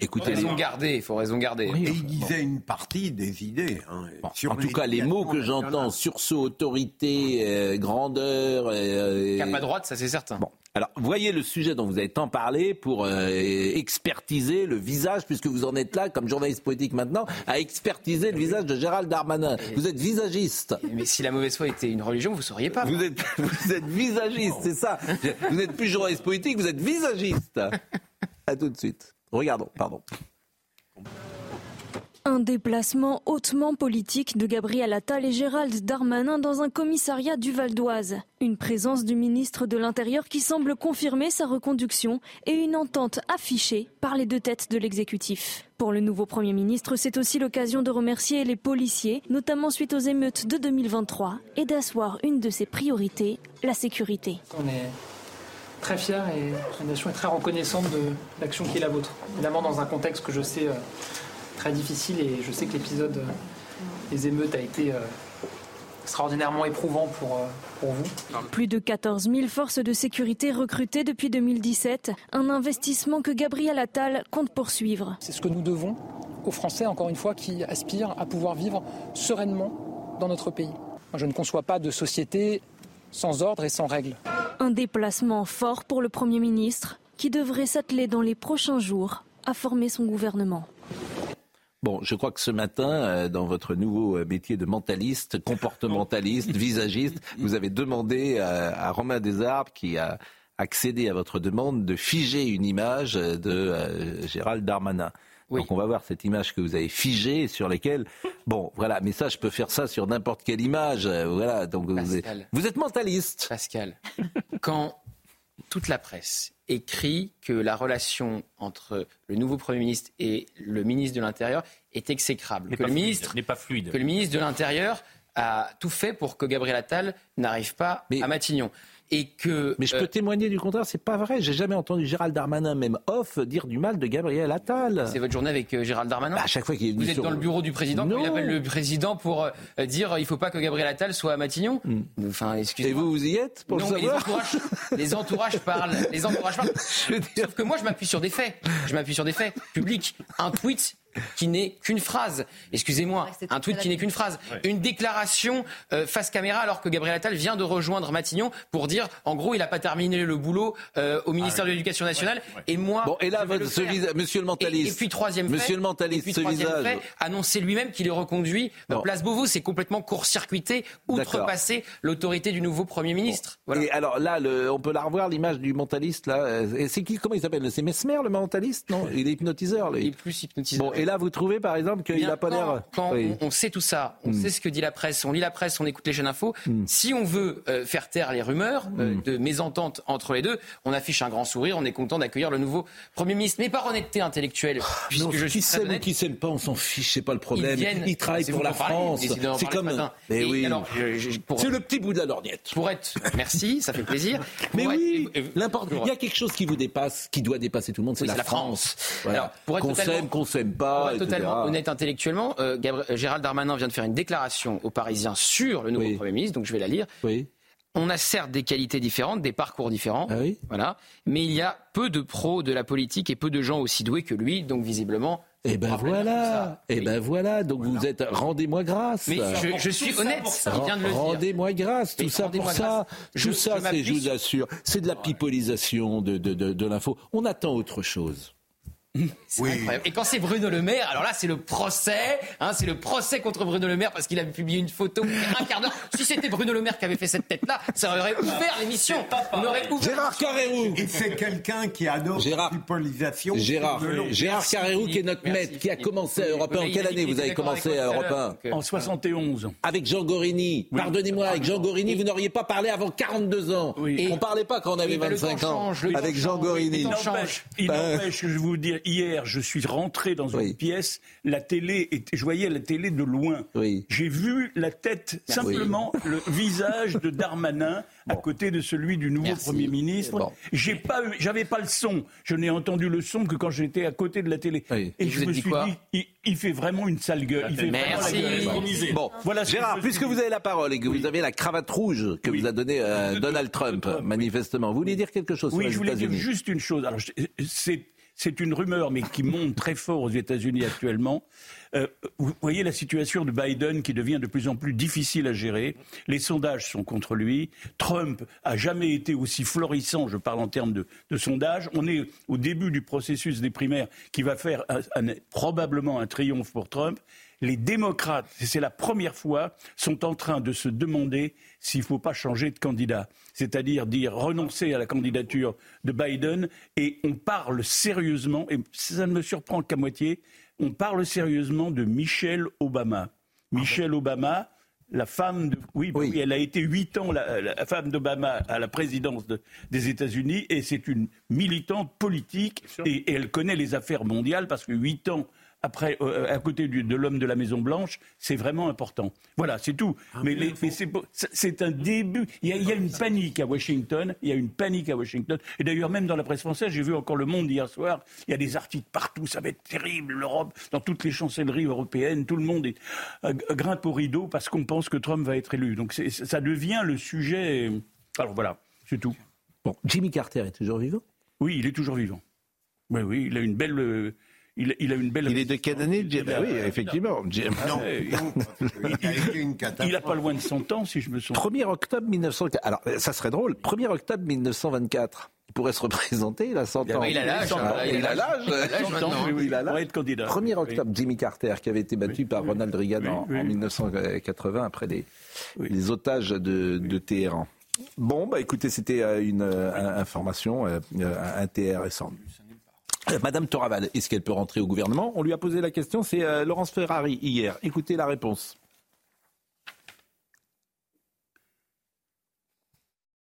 Écoutez, raison les- garder, il faut raison garder. Et il disait une partie des idées. hein. Sur en tout cas, les mots que j'entends, sursaut, autorité, euh, grandeur. euh, Cap à droite, ça c'est certain. Bon, alors voyez le sujet dont vous avez tant parlé pour euh, expertiser le visage, puisque vous en êtes là, comme journaliste politique maintenant, à expertiser le visage de Gérald Darmanin. Vous êtes visagiste. Mais si la mauvaise foi était une religion, vous sauriez pas. Vous êtes, vous êtes visagiste, c'est ça. Vous n'êtes plus journaliste politique, vous êtes visagiste. À tout de suite. Regardons, pardon. Un déplacement hautement politique de Gabriel Attal et Gérald Darmanin dans un commissariat du Val d'Oise. Une présence du ministre de l'Intérieur qui semble confirmer sa reconduction et une entente affichée par les deux têtes de l'exécutif. Pour le nouveau Premier ministre, c'est aussi l'occasion de remercier les policiers, notamment suite aux émeutes de 2023, et d'asseoir une de ses priorités, la sécurité. On est très fiers et la nation est très reconnaissante de l'action qui est la vôtre. Évidemment, dans un contexte que je sais euh, très difficile et je sais que l'épisode euh, des émeutes a été euh, extraordinairement éprouvant pour, pour vous. Plus de 14 000 forces de sécurité recrutées depuis 2017, un investissement que Gabriel Attal compte poursuivre. C'est ce que nous devons aux Français, encore une fois, qui aspirent à pouvoir vivre sereinement dans notre pays. Moi, je ne conçois pas de société sans ordre et sans règles. Un déplacement fort pour le Premier ministre qui devrait s'atteler dans les prochains jours à former son gouvernement. Bon, je crois que ce matin, euh, dans votre nouveau euh, métier de mentaliste, comportementaliste, visagiste, vous avez demandé euh, à Romain Desarbes, qui a accédé à votre demande, de figer une image de Gérald Darmanin. Donc on va voir cette image que vous avez figée sur laquelle, bon, voilà, mais ça, je peux faire ça sur n'importe quelle image, euh, voilà. Donc vous êtes, Pascal. vous êtes mentaliste. Pascal, quand toute la presse écrit que la relation entre le nouveau Premier ministre et le ministre de l'Intérieur est exécrable, que pas le, fluide, ministre, n'est pas fluide. que le ministre de l'Intérieur a tout fait pour que Gabriel Attal n'arrive pas à Matignon. Et que, Mais je peux témoigner du contraire, c'est pas vrai. J'ai jamais entendu Gérald Darmanin, même off, dire du mal de Gabriel Attal. C'est votre journée avec euh, Gérald Darmanin Bah, À chaque fois qu'il est Vous êtes sur- dans le bureau du président, il appelle le président pour euh, dire euh, il faut pas que Gabriel Attal soit à Matignon. Enfin, excusez Et vous, vous y êtes pour non, le mais les savoir entourages, les entourages parlent. Les entourages parlent. Sauf que moi, je m'appuie sur des faits. Je m'appuie sur des faits publics. Un tweet qui n'est qu'une phrase. Excusez-moi, un tweet qui n'est qu'une phrase. Une déclaration euh, face caméra alors que Gabriel Attal vient de rejoindre Matignon pour dire, en gros, il n'a pas terminé le boulot euh, au ministère de l'Éducation nationale. Et moi, Bon, et là, je vais votre- le ce faire. visa- monsieur le mentaliste. Et, et puis troisième fait, Monsieur le mentaliste, et puis ce troisième visage. fait, annoncer lui-même qu'il est reconduit place Beauvau, c'est complètement court-circuité, outrepasser l'autorité du nouveau Premier ministre. Voilà. Et alors là, le- on peut la revoir l'image du mentaliste là. C'est qui Comment il s'appelle? C'est Mesmer le mentaliste? Non, il est hypnotiseur. Lui. Il est plus hypnotiseur. Bon, et là, vous trouvez par exemple qu'il n'a pas l'air. Quand Oui. on, on sait tout ça, on Mm. sait ce que dit la presse, on lit la presse, on écoute les chaînes infos. Hmm. Si on veut euh, faire taire les rumeurs euh, de mésentente entre les deux, on affiche un grand sourire, on est content d'accueillir le nouveau Premier ministre. Mais par honnêteté intellectuelle, puisque Non, je qui suis s'aime ou honnête, qui s'aime pas, on s'en fiche, c'est pas le problème. Ils viennent- Il travaille c'est pour la France. C'est comme. Mais oui. C'est le petit bout de la lorgnette. Pour être, merci, ça fait plaisir. Mais oui, euh, l'important. Il y a quelque chose qui vous dépasse, qui doit dépasser tout le monde, c'est la, France. Qu'on s'aime, qu'on s'aime Pour pas. être etc. totalement honnête intellectuellement, euh, Gabri- Gérald Darmanin vient de faire une déclaration aux Parisiens sur le nouveau Premier ministre, donc je vais la lire. On a certes des qualités différentes, des parcours différents, Ah voilà, mais il y a peu de pros de la politique et peu de gens aussi doués que lui, donc visiblement. Et ben voilà, et ben voilà. Donc vous êtes, rendez-moi grâce. Mais je, je suis honnête, il vient de le dire. Rendez-moi grâce, tout Mais ça pour ça. Je- Tout ça, je c'est, je vous sur- assure, c'est de la pipolisation de, de, de, de l'info. On attend autre chose. C'est incroyable. Et quand c'est Bruno Le Maire, alors là c'est le procès, hein, c'est le procès contre Bruno Le Maire parce qu'il a publié une photo un quart d'heure. Si c'était Bruno Le Maire qui avait fait cette tête-là, ça aurait ouvert l'émission. On aurait ouvert. Gérard Carrérou. Et c'est quelqu'un qui adore Gérard- la pipolisation. Gérard. Gérard Carrérou, qui est notre Merci, maître, qui a commencé à Europe 1. En Oui, quelle année vous avez commencé avec à Europe l'heure, 1 donc, En 71. Avec Jean Gorini. Pardonnez-moi, avec Jean Gorini, vous n'auriez pas parlé avant 42 ans. Et- On parlait pas quand on avait Oui, mais le 25 temps ans. avec Jean change, Gorini. Il n'empêche, il Ben, que je vous dire, hier, je suis rentré dans une pièce, la télé, était, je voyais la télé de loin. J'ai vu la tête, simplement le visage de Darmanin à côté de celui du nouveau Premier ministre. J'ai pas j'avais pas le son. Je n'ai entendu le son que quand j'étais à côté de la télé. Et Et je me suis quoi dit, il, il fait vraiment une sale gueule. Il fait vraiment la Merci. gueule. Bon, voilà Gérard, puisque vous avez la parole et que vous avez la cravate rouge que vous a donnée euh, Donald Trump, manifestement, vous voulez dire quelque chose Oui, sur les je voulais dire juste une chose. Alors, c'est c'est une rumeur, mais qui monte très fort aux États-Unis actuellement. Euh, vous voyez la situation de Biden qui devient de plus en plus difficile à gérer. Les sondages sont contre lui. Trump a jamais été aussi florissant, je parle en termes de, sondages. On est au début du processus des primaires qui va faire probablement un triomphe pour Trump. Les démocrates, et c'est la première fois, sont en train de se demander s'il ne faut pas changer de candidat. C'est-à-dire dire renoncer à la candidature de Biden et on parle sérieusement, et ça ne me surprend qu'à moitié, on parle sérieusement de Michelle Obama. Michelle Obama, la femme de. Oui, oui, elle a été huit ans la, la femme d'Obama à la présidence de- des États-Unis et c'est une militante politique et, et elle connaît les affaires mondiales parce que huit ans après, euh, à côté du- de l'homme de la Maison Blanche, c'est vraiment important. Voilà, c'est tout. mais les- mais c'est un début. Il y, a, il y a une panique à Washington. Il y a une panique à Washington. Et d'ailleurs, même dans la presse française, j'ai vu encore Le Monde hier soir. Il y a des articles partout. Ça va être terrible. L'Europe, dans toutes les chancelleries européennes, tout le monde est, euh, grimpe au rideau parce qu'on pense que Trump va être élu. Donc ça devient le sujet. Alors voilà, c'est tout. Bon, Jimmy Carter est toujours vivant? Oui, il est toujours vivant. Oui, oui, il a une belle. Il, il a une belle. Il est de quelle année Jim- Ah oui, effectivement. Jim- Non, il n'a pas loin de 100 ans, si je me souviens. 1er octobre 1904. Alors, ça serait drôle. 1er octobre 1924. Il pourrait se représenter, il a 100 ans. il a l'âge, Ah, hein, il a l'âge. Il a l'âge 100 ans, maintenant, oui, oui, il être candidat. 1er octobre, Jimmy Carter, qui avait été battu par Ronald Reagan en, en 1980 après les, les otages de, de Téhéran. Bon, bah écoutez, c'était euh, une euh, information euh, euh, intéressante. Euh, Madame Toraval, est-ce qu'elle peut rentrer au gouvernement? On lui a posé la question, c'est euh, Laurence Ferrari hier. Écoutez la réponse.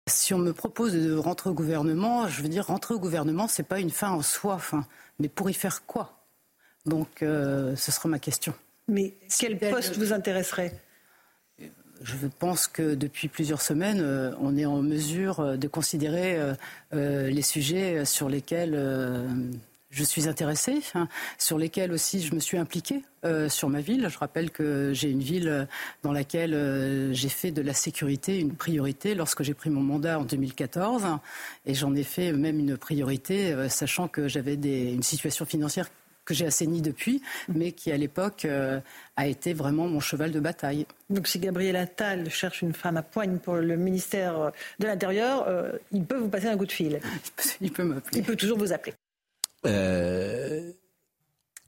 Si on me propose de rentrer au gouvernement, je veux dire, rentrer au gouvernement, c'est pas une fin en soi. Mais pour y faire quoi? Donc, euh, ce sera ma question. Mais quel poste vous intéresserait? Je pense que depuis plusieurs semaines, euh, on est en mesure euh, de considérer euh, les sujets sur lesquels je suis intéressée, hein, sur lesquels aussi je me suis impliquée sur ma ville. Je rappelle que j'ai une ville dans laquelle j'ai fait de la sécurité une priorité lorsque j'ai pris mon mandat en 2014, et j'en ai fait même une priorité, sachant que j'avais une situation financière que j'ai assainie depuis, mais qui à l'époque euh, a été vraiment mon cheval de bataille. Donc si Gabriel Attal cherche une femme à poigne pour le ministère de l'Intérieur, euh, il peut vous passer un coup de fil. Il peut m'appeler. Il peut toujours vous appeler. Euh,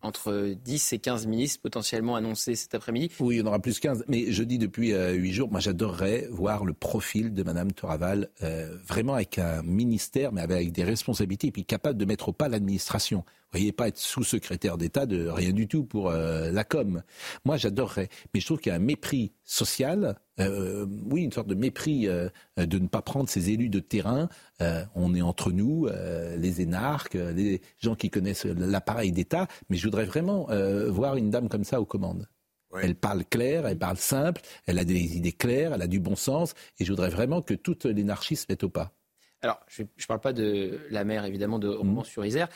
Entre 10 et 15 ministres potentiellement annoncés cet après-midi. Oui, il y en aura plus 15. Mais je dis depuis euh, huit jours, moi j'adorerais voir le profil de Madame Toraval, euh, vraiment avec un ministère, mais avec des responsabilités, et puis capable de mettre au pas l'administration. Vous voyez, pas être sous-secrétaire d'État de rien du tout pour euh, la com. Moi j'adorerais. Mais je trouve qu'il y a un mépris social, euh, oui, une sorte de mépris euh, de ne pas prendre ces élus de terrain. Euh, on est entre nous, euh, les énarques, euh, les gens qui connaissent l'appareil d'État, mais je voudrais vraiment euh, voir une dame comme ça aux commandes. Elle parle clair, elle parle simple, elle a des idées claires, elle a du bon sens, et je voudrais vraiment que toute l'énarchie se mette au pas. Alors, je ne parle pas de la maire, évidemment, de. Romans-sur-Isère.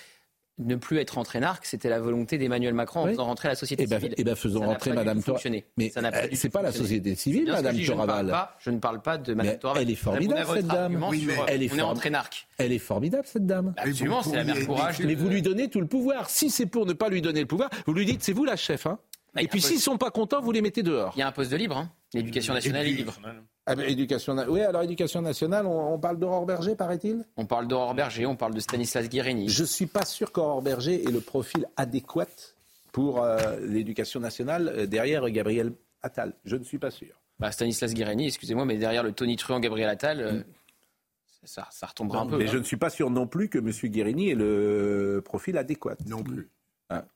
Ne plus être entraînarque, c'était la volonté d'Emmanuel Macron en Oui. faisant rentrer la société civile. eh ben, faisons Ça rentrer Madame tout Tor- fonctionné. Mais, Ça n'a pas euh, tout pas la société civile, bien ce Madame je ne Toraval. pas- Je ne parle pas de Madame Toraval. elle est formidable, cette dame. Oui, mais euh, elle est on est énarques. Elle est formidable, cette dame. Absolument, c'est la mère courage. Mais vous lui donnez tout le pouvoir. Si c'est pour ne pas lui donner le pouvoir, vous lui dites c'est vous la chef. Hein Et puis s'ils sont pas contents, vous les mettez dehors. Il y a un poste de libre. hein. L'éducation nationale est libre. Ah ben, éducation, na- oui, alors éducation nationale, on, on parle d'Aurore Berger, paraît-il? On parle d'Aurore Berger, on parle de Stanislas Guérini. Je suis pas sûr qu'Aurore Berger ait le profil adéquat pour euh, l'éducation nationale euh, derrière Gabriel Attal. Je ne suis pas sûr. Bah, Stanislas Guérini, excusez-moi, mais derrière le Tony Truant, Gabriel Attal, euh, ça, ça retombera un peu. Mais hein. je ne suis pas sûr non plus que M. Guérini ait le profil adéquat. Non plus.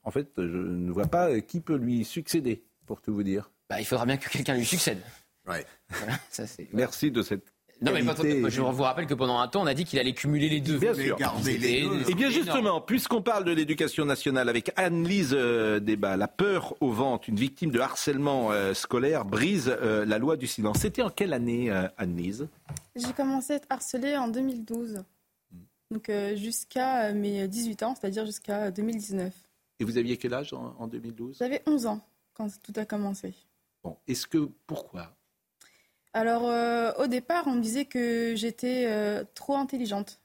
en fait, je ne vois pas qui peut lui succéder, pour tout vous dire. Bah, il faudra bien que quelqu'un lui succède. Voilà, ça, c'est- Merci de cette. Non, mais je vous rappelle que pendant un temps, on a dit qu'il allait cumuler les deux. Bien sûr. Et bien justement, puisqu'on parle de l'éducation nationale avec Anne-Lise euh, Débat, la peur au ventre, une victime de harcèlement euh, scolaire, brise euh, la loi du silence. C'était en quelle année, Anne-Lise? J'ai commencé à être harcelée en 2012. Donc jusqu'à mes 18 ans, c'est-à-dire jusqu'à 2019. Et vous aviez quel âge en, en 2012 J'avais 11 ans quand tout a commencé. Bon, est-ce que pourquoi? Alors euh, au départ, on me disait que j'étais euh, trop intelligente.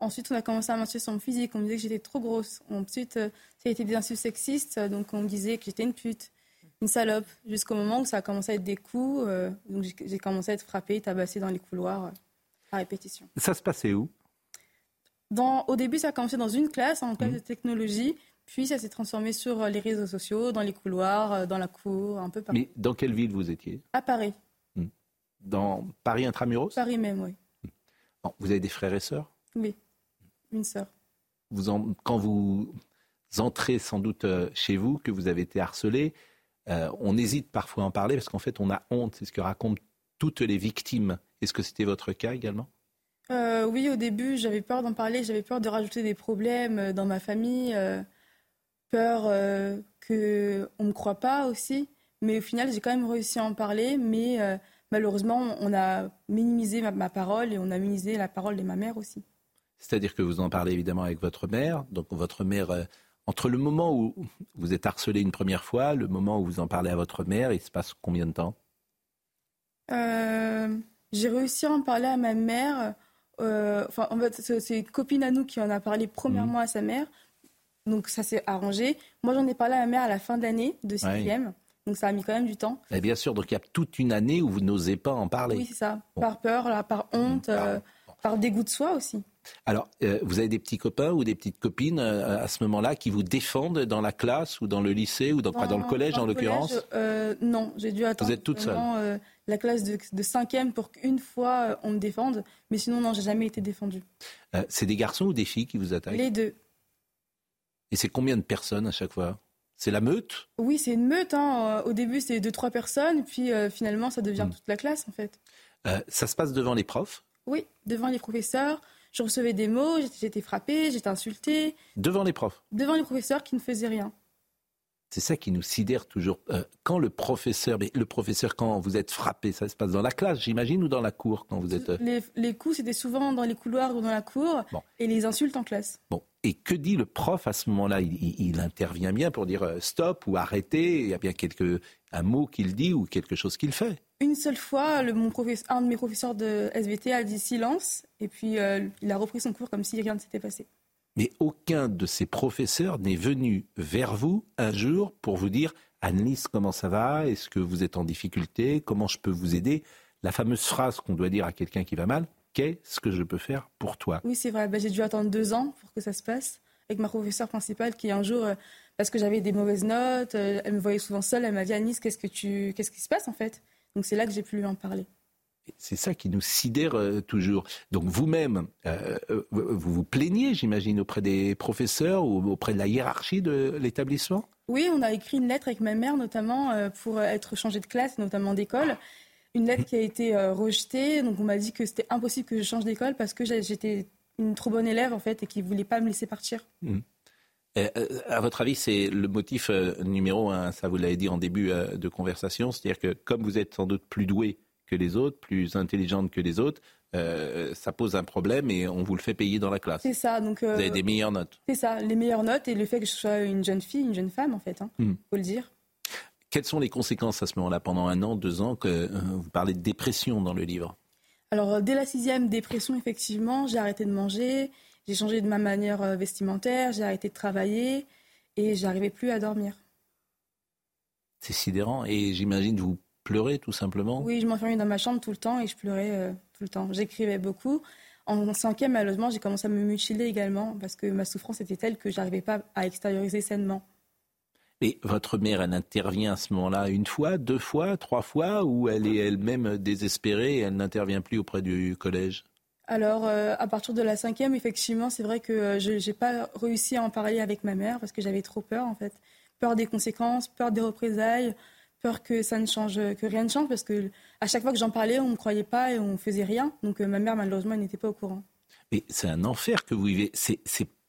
Ensuite, on a commencé à mentir sur mon physique. On me disait que j'étais trop grosse. Ensuite, euh, ça a été des insultes sexistes. Donc, on me disait que j'étais une pute, une salope. Jusqu'au moment où ça a commencé à être des coups. donc, j'ai- commencé à être frappée, tabassée dans les couloirs à répétition. Ça se passait où? Dans, au début, ça a commencé dans une classe, en classe de technologie. Puis, ça s'est transformé sur les réseaux sociaux, dans les couloirs, dans la cour, un peu partout. Mais dans quelle ville vous étiez? À Paris. Dans Paris intramuros Paris même, oui. Bon, Vous avez des frères et sœurs Oui. Une sœur. vous en- Quand vous entrez sans doute euh, chez vous, que vous avez été harcelé, euh, on hésite parfois à en parler parce qu'en fait, on a honte. C'est ce que racontent toutes les victimes. Est-ce que c'était votre cas également? Euh, oui, au début, j'avais peur d'en parler, j'avais peur de rajouter des problèmes dans ma famille, euh, peur euh, que on me croit pas aussi. Mais au final, j'ai quand même réussi à en parler, mais malheureusement, on a minimisé ma, ma parole et on a minimisé la parole de ma mère aussi. C'est-à-dire que vous en parlez évidemment avec votre mère. Donc votre mère, euh, entre le moment où vous êtes harcelé une première fois, le moment où vous en parlez à votre mère, il se passe combien de temps? Euh, j'ai réussi à en parler à ma mère. euh, Enfin, en fait, c'est une copine à nous qui en a parlé premièrement à sa mère. Donc ça s'est arrangé. Moi, j'en ai parlé à ma mère à la fin de l'année de sixième. Donc ça a mis quand même du temps. Eh Bien sûr, donc il y a toute une année où vous n'osez pas en parler. Oui, c'est ça. Par peur, là, par honte, euh, par dégoût de soi aussi. Alors, euh, vous avez des petits copains ou des petites copines euh, à ce moment-là qui vous défendent dans la classe ou dans le lycée ou dans, le collège en l'occurrence? Non, j'ai dû attendre êtes toute seule la classe de, de cinquième pour qu'une fois on me défende. Mais sinon, non, j'ai jamais été défendue. C'est des garçons ou des filles qui vous attaquent? Les deux. Et c'est combien de personnes à chaque fois? C'est la meute Oui, c'est une meute. hein. Euh, Au début, c'est deux, trois personnes. Puis euh, finalement, ça devient toute la classe, en fait. Euh, Ça se passe devant les profs? Oui, devant les professeurs. Je recevais des mots, j'étais frappée, j'étais insultée. Devant les profs? Devant les professeurs qui ne faisaient rien. C'est ça qui nous sidère toujours. Euh, quand le professeur, mais le professeur, quand vous êtes frappé, ça se passe dans la classe, j'imagine, ou dans la cour quand vous êtes. euh, Les, les coups, c'était souvent dans les couloirs ou dans la cour. Et les insultes en classe. Bon. Et que dit le prof à ce moment-là? Il, il- il intervient bien pour dire euh, stop ou arrêtez. Il y a bien quelque, un mot qu'il dit ou quelque chose qu'il fait. Une seule fois, le, mon un de mes professeurs de SVT a dit silence. Et puis, il a repris son cours comme si rien ne s'était passé. Mais aucun de ces professeurs n'est venu vers vous un jour pour vous dire Annelise, comment ça va? Est-ce que vous êtes en difficulté? Comment je peux vous aider? La fameuse phrase qu'on doit dire à quelqu'un qui va mal Qu'est-ce que je peux faire pour toi? Oui, c'est vrai. Bah, j'ai dû attendre deux ans pour que ça se passe. Avec ma professeure principale qui, un jour, euh, parce que j'avais des mauvaises notes, euh, elle me voyait souvent seule, elle m'a dit Anis, qu'est-ce, que tu... qu'est-ce qui se passe en fait? Donc c'est là que j'ai pu lui en parler. C'est ça qui nous sidère euh, toujours. Donc vous-même, euh, euh, vous vous plaignez, j'imagine, auprès des professeurs ou auprès de la hiérarchie de l'établissement? Oui, on a écrit une lettre avec ma mère, notamment euh, pour être changée de classe, notamment d'école. Une lettre qui a été euh, rejetée. Donc on m'a dit que c'était impossible que je change d'école parce que j'étais une trop bonne élève en fait et qu'ils ne voulaient pas me laisser partir. Euh, à votre avis, c'est le motif euh, numéro un, ça vous l'avez dit en début euh, de conversation, c'est-à-dire que comme vous êtes sans doute plus doué que les autres, plus intelligente que les autres, euh, ça pose un problème et on vous le fait payer dans la classe. C'est ça. Donc euh, Vous avez des meilleures notes. c'est ça, les meilleures notes et le fait que je sois une jeune fille, une jeune femme en fait. Hein, Mhm. faut le dire. Quelles sont les conséquences à ce moment-là, pendant un an, deux ans, que euh, vous parlez de dépression dans le livre? Alors, euh, dès la sixième dépression, effectivement, j'ai arrêté de manger, j'ai changé de ma manière vestimentaire, j'ai arrêté de travailler et j'arrivais plus à dormir. C'est sidérant et j'imagine vous pleurez tout simplement. Oui, je m'enfermais dans ma chambre tout le temps et je pleurais euh, tout le temps. J'écrivais beaucoup. En cinquième, malheureusement, j'ai commencé à me mutiler également parce que ma souffrance était telle que j'arrivais pas à extérioriser sainement. Et votre mère, elle intervient à ce moment-là une fois, deux fois, trois fois, ou elle est elle-même désespérée et elle n'intervient plus auprès du collège? Alors, euh, à partir de la cinquième, effectivement, c'est vrai que euh, je n'ai pas réussi à en parler avec ma mère parce que j'avais trop peur, en fait. Peur des conséquences, peur des représailles, peur que ça ne change, que rien ne change parce que à chaque fois que j'en parlais, on ne me croyait pas et on faisait rien. Donc, euh, ma mère, malheureusement, n'était pas au courant. Mais c'est un enfer que vous vivez. C'est,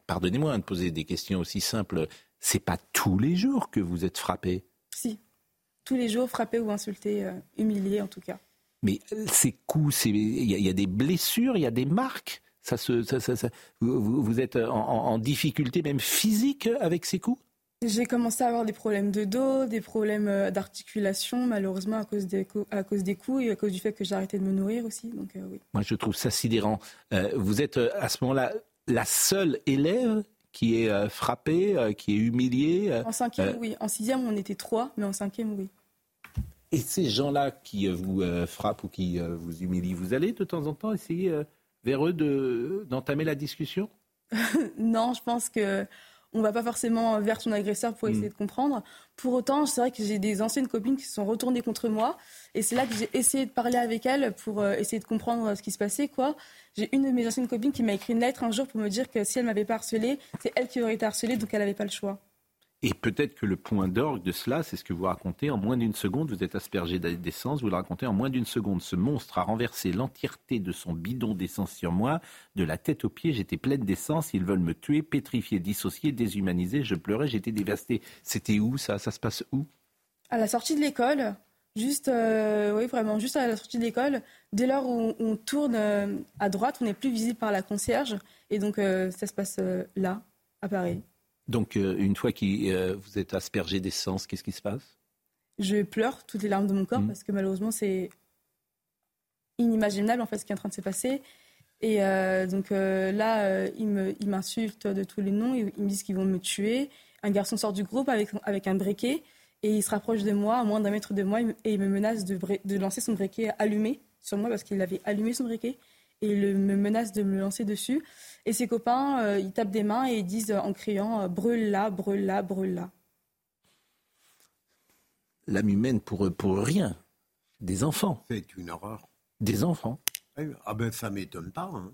pardonnez-moi de poser des questions aussi simples. C'est pas tous les jours que vous êtes frappé. Si. Tous les jours, frappé ou insulté, euh, humilié en tout cas. Mais ces coups, il y, a- il y a des blessures, il y a des marques. Ça se, ça- ça- ça- vous, êtes en difficulté même physique avec ces coups? J'ai commencé à avoir des problèmes de dos, des problèmes euh, d'articulation, malheureusement à cause, des, à cause des coups et à cause du fait que j'ai arrêté de me nourrir aussi. Donc euh, oui. Moi, je trouve ça sidérant. Euh, vous êtes à ce moment-là la seule élève qui est euh, frappée, qui est humiliée. En cinquième, oui. En sixième, on était trois, mais en cinquième, oui. Et ces gens-là qui vous frappent ou qui vous humilient, vous allez de temps en temps essayer vers eux de- d'entamer la discussion? Non, je pense que on va pas forcément vers son agresseur pour essayer Mm. de comprendre. Pour autant, c'est vrai que j'ai des anciennes copines qui se sont retournées contre moi, et c'est là que j'ai essayé de parler avec elles pour euh, essayer de comprendre euh, ce qui se passait. Quoi, j'ai une de mes anciennes copines qui m'a écrit une lettre un jour pour me dire que si elle m'avait pas harcelée, c'est elle qui aurait été harcelée, donc elle n'avait pas le choix. Et peut-être que le point d'orgue de cela, c'est ce que vous racontez en moins d'une seconde. Vous êtes aspergé d'essence, vous le racontez en moins d'une seconde. Ce monstre a renversé l'entièreté de son bidon d'essence sur moi, de la tête aux pieds. J'étais pleine d'essence. Ils veulent me tuer, pétrifier, dissocier, déshumaniser. Je pleurais, j'étais dévasté. C'était où ça? Ça se passe où? À la sortie de l'école, juste, euh, oui, vraiment, juste à la sortie de l'école, dès lors où on tourne euh, à droite, on n'est plus visible par la concierge, et donc euh, ça se passe là, à Paris. Donc, euh, une fois que euh, vous êtes aspergé d'essence, qu'est-ce qui se passe? Je pleure toutes les larmes de mon corps Mhm. parce que malheureusement c'est inimaginable en fait ce qui est en train de se passer. Et euh, donc là, ils m'insultent de tous les noms, ils, ils me disent qu'ils vont me tuer. Un garçon sort du groupe avec, avec un briquet et il se rapproche de moi, à moins d'un mètre de moi, et il me menace de, de lancer son briquet allumé sur moi parce qu'il avait allumé son briquet. Et il me menace de me lancer dessus. Et ses copains, euh, ils tapent des mains et ils disent en criant euh, brûle là, brûle là, brûle là. L'âme humaine pour, pour rien. Des enfants. C'est une horreur. Des enfants. Ah ben ça m'étonne pas. hein.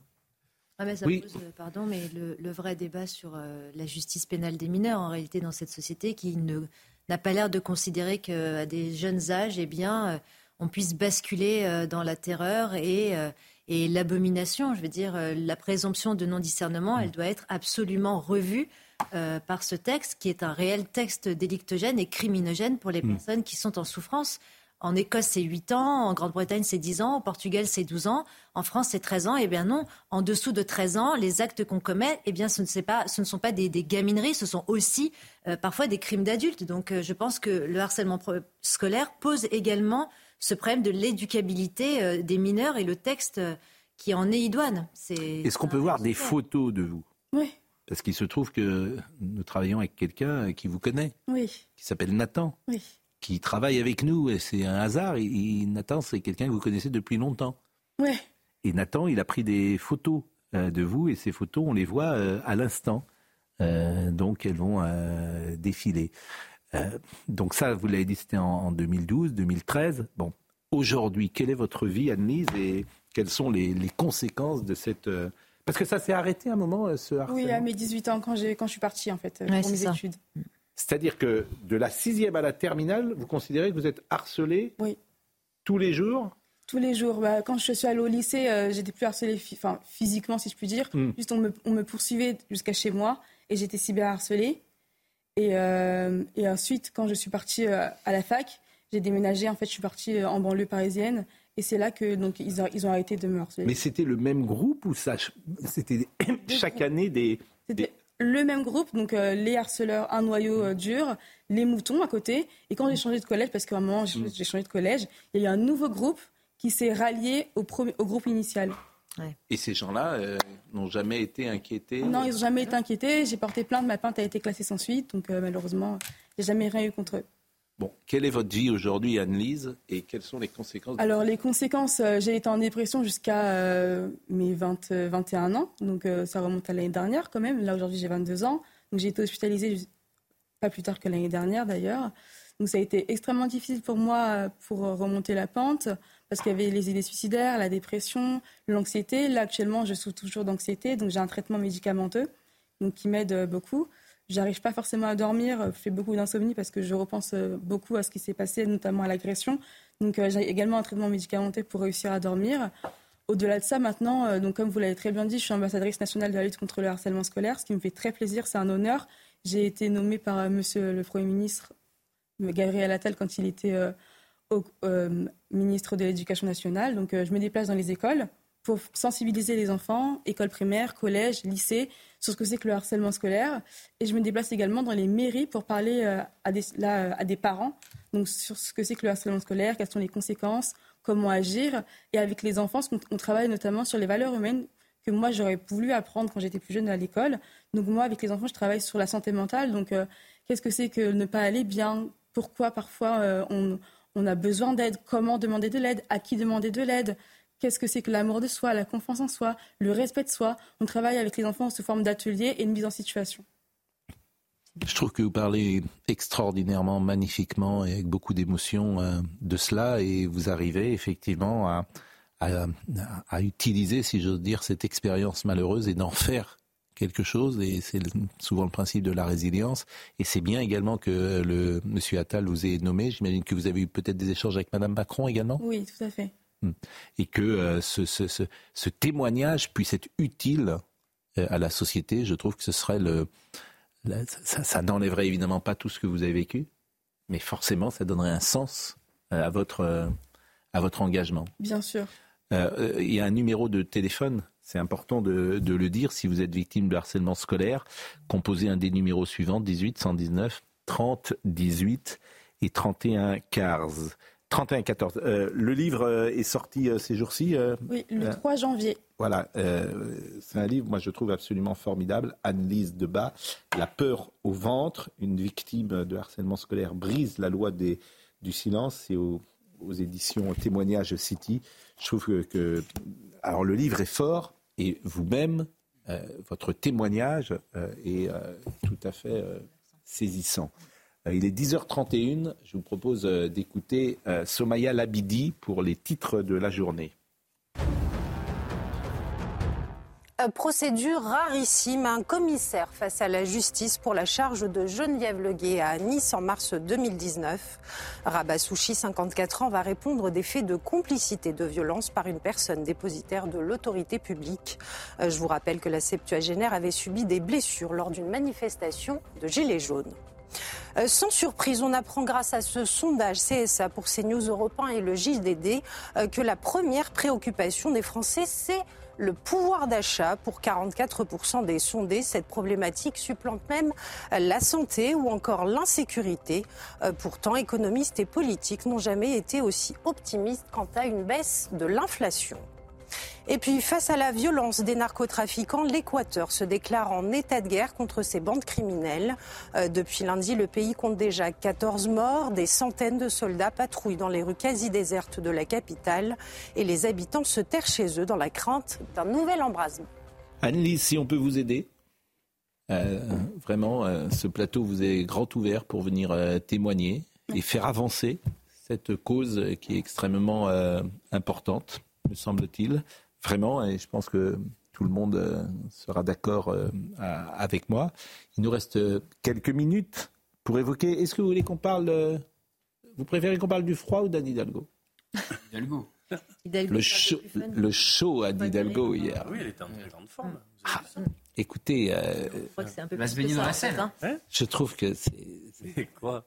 Ah mais ça Oui. pose, euh, pardon, mais le, le vrai débat sur euh, la justice pénale des mineurs, en réalité, dans cette société, qui ne, n'a pas l'air de considérer qu'à des jeunes âges, eh bien, euh, on puisse basculer euh, dans la terreur et, euh, et l'abomination. Je veux dire, euh, la présomption de non-discernement, elle doit être absolument revue euh, par ce texte, qui est un réel texte délictogène et criminogène pour les Mm. personnes qui sont en souffrance. En Écosse, c'est 8 ans, en Grande-Bretagne, c'est 10 ans, au Portugal, c'est 12 ans, en France, c'est 13 ans. Eh bien non, en dessous de 13 ans, les actes qu'on commet, eh bien ce ne, c'est pas, ce ne sont pas des, des gamineries, ce sont aussi euh, parfois des crimes d'adultes. Donc euh, je pense que le harcèlement scolaire pose également ce problème de l'éducabilité euh, des mineurs et le texte euh, qui en est idoine. C'est Est-ce qu'on peut voir des photos de vous? Oui, Parce qu'il se trouve que nous travaillons avec quelqu'un qui vous connaît, oui, qui s'appelle Nathan, oui. qui travaille avec nous. Et c'est un hasard. Nathan, c'est quelqu'un que vous connaissez depuis longtemps. Ouais. Et Nathan, il a pris des photos euh, de vous. Et ces photos, on les voit euh, à l'instant. Euh, donc, elles vont euh, défiler. Euh, donc ça, vous l'avez dit, c'était en, en 2012, 2013. Bon, aujourd'hui, quelle est votre vie, Annelise, et quelles sont les, les conséquences de cette... euh, Parce que ça s'est arrêté à un moment, euh, ce harcèlement Oui, à mes 18 ans, quand, j'ai, quand je suis partie, en fait, Ouais, pour mes ça. études. C'est-à-dire que de la sixième à la terminale, vous considérez que vous êtes harcelé Oui. tous les jours? Tous les jours. Bah, quand je suis allée au lycée, euh, j'étais plus harcelée enfin, physiquement, si je puis dire. Mm. Juste, on me, on me poursuivait jusqu'à chez moi et j'étais cyberharcelée. Et, euh, et ensuite, quand je suis partie euh, à la fac, j'ai déménagé. En fait, je suis partie euh, en banlieue parisienne. Et c'est là que donc ils ont, ils ont arrêté de me harceler. Mais c'était le même groupe ou ça C'était chaque année des... C'était le même groupe, donc euh, les harceleurs, un noyau dur, les moutons à côté. Et quand j'ai changé de collège, parce qu'à un moment j'ai Mm. j'ai changé de collège, il y a eu un nouveau groupe qui s'est rallié au, premier- au groupe initial. Et ces gens-là euh, n'ont jamais été inquiétés Non, ils n'ont jamais été inquiétés. J'ai porté plainte, ma plainte a été classée sans suite, donc euh, malheureusement, j'ai jamais rien eu contre eux. Bon, quelle est votre vie aujourd'hui, Anne-Lise, et quelles sont les conséquences de- Alors les conséquences, euh, j'ai été en dépression jusqu'à euh, mes 20, euh, 21 ans, donc euh, ça remonte à l'année dernière quand même. Là aujourd'hui j'ai 22 ans, donc j'ai été hospitalisée pas plus tard que l'année dernière d'ailleurs. Donc ça a été extrêmement difficile pour moi euh, pour euh, remonter la pente parce qu'il y avait les idées suicidaires, la dépression, l'anxiété. Là actuellement je souffre toujours d'anxiété, donc j'ai un traitement médicamenteux donc qui m'aide euh, beaucoup. J'arrive pas forcément à dormir, je fais beaucoup d'insomnie parce que je repense beaucoup à ce qui s'est passé, notamment à l'agression. Donc j'ai également un traitement médicamenteux pour réussir à dormir. Au-delà de ça, maintenant, donc comme vous l'avez très bien dit, je suis ambassadrice nationale de la lutte contre le harcèlement scolaire, ce qui me fait très plaisir, c'est un honneur. J'ai été nommée par Monsieur le Premier ministre Gabriel Attal quand il était euh, euh, ministre de l'Éducation nationale. Donc euh, je me déplace dans les écoles pour sensibiliser les enfants, écoles primaires, collèges, lycées, sur ce que c'est que le harcèlement scolaire. Et je me déplace également dans les mairies pour parler à, des, parents donc, sur ce que c'est que le harcèlement scolaire, quelles sont les conséquences, comment agir. Et avec les enfants, on, travaille notamment sur les valeurs humaines, que moi j'aurais voulu apprendre quand j'étais plus jeune à l'école. Donc moi, avec les enfants, je travaille sur la santé mentale. Donc qu'est-ce que c'est que ne pas aller bien Pourquoi parfois euh, on, a besoin d'aide Comment demander de l'aide À qui demander de l'aide Qu'est-ce que c'est que l'amour de soi, la confiance en soi, le respect de soi On travaille avec les enfants sous forme d'ateliers et de mise en situation. Je trouve que vous parlez extraordinairement, magnifiquement et avec beaucoup d'émotion euh, de cela et vous arrivez effectivement à, à utiliser, si j'ose dire, cette expérience malheureuse et d'en faire quelque chose et c'est souvent le principe de la résilience. Et c'est bien également que le monsieur Attal vous ait nommé. J'imagine que vous avez eu peut-être des échanges avec madame Macron également. Oui tout à fait. Hmm. et que euh, ce, ce, ce, ce, témoignage puisse être utile euh, à la société. Je trouve que ce serait le ça, ça n'enlèverait évidemment pas tout ce que vous avez vécu mais forcément ça donnerait un sens euh, à votre à votre engagement. Bien sûr. Il y a un numéro de téléphone c'est important de, de, le dire, si vous êtes victime de harcèlement scolaire, composez un des numéros suivants, 18 119 30 18 et 31 15. 31 14. Euh, le livre euh, est sorti euh, ces jours-ci. Euh, oui, le 3 janvier. Voilà, c'est un livre, moi je trouve absolument formidable. Anne-Lise Debat, La peur au ventre, une victime de harcèlement scolaire brise la loi des, du silence. C'est aux, aux éditions Témoignages City. Je trouve que, que alors le livre est fort, et vous-même, euh, votre témoignage euh, est euh, tout à fait saisissant. Il est 10h31, je vous propose d'écouter Somaya Labidi pour les titres de la journée. Procédure rarissime. Un commissaire face à la justice pour la charge de Geneviève Leguet à Nice en mars 2019. Rabassouchi, 54 ans, va répondre des faits de complicité de violence par une personne dépositaire de l'autorité publique. Euh, Je vous rappelle que la septuagénaire avait subi des blessures lors d'une manifestation de Gilets jaunes. Euh, sans surprise, on apprend grâce à ce sondage CSA pour CNews Europe 1 et le JDD euh, que la première préoccupation des Français, c'est le pouvoir d'achat. Pour 44% des sondés, cette problématique supplante même la santé ou encore l'insécurité. Euh, pourtant, économistes et politiques n'ont jamais été aussi optimistes quant à une baisse de l'inflation. Et puis, face à la violence des narcotrafiquants, l'Équateur se déclare en état de guerre contre ces bandes criminelles. Euh, depuis lundi, le pays compte déjà 14 morts, des centaines de soldats patrouillent dans les rues quasi désertes de la capitale et les habitants se terrent chez eux dans la crainte d'un nouvel embrasement. Anne-Lise, si on peut vous aider euh, Vraiment, euh, ce plateau vous est grand ouvert pour venir témoigner et faire avancer cette cause qui est extrêmement importante, me semble-t-il. Vraiment, et je pense que tout le monde euh, sera d'accord euh, avec moi. Il nous reste euh, quelques minutes pour évoquer. Est-ce que vous voulez qu'on parle. vous préférez qu'on parle du froid ou d'Anne Hidalgo? Hidalgo. le show, le show à Hidalgo hier. Oui, elle était en très grande forme. Ah, écoutez, euh, va se baigner dans la Seine. hein. je trouve que c'est. Quoi?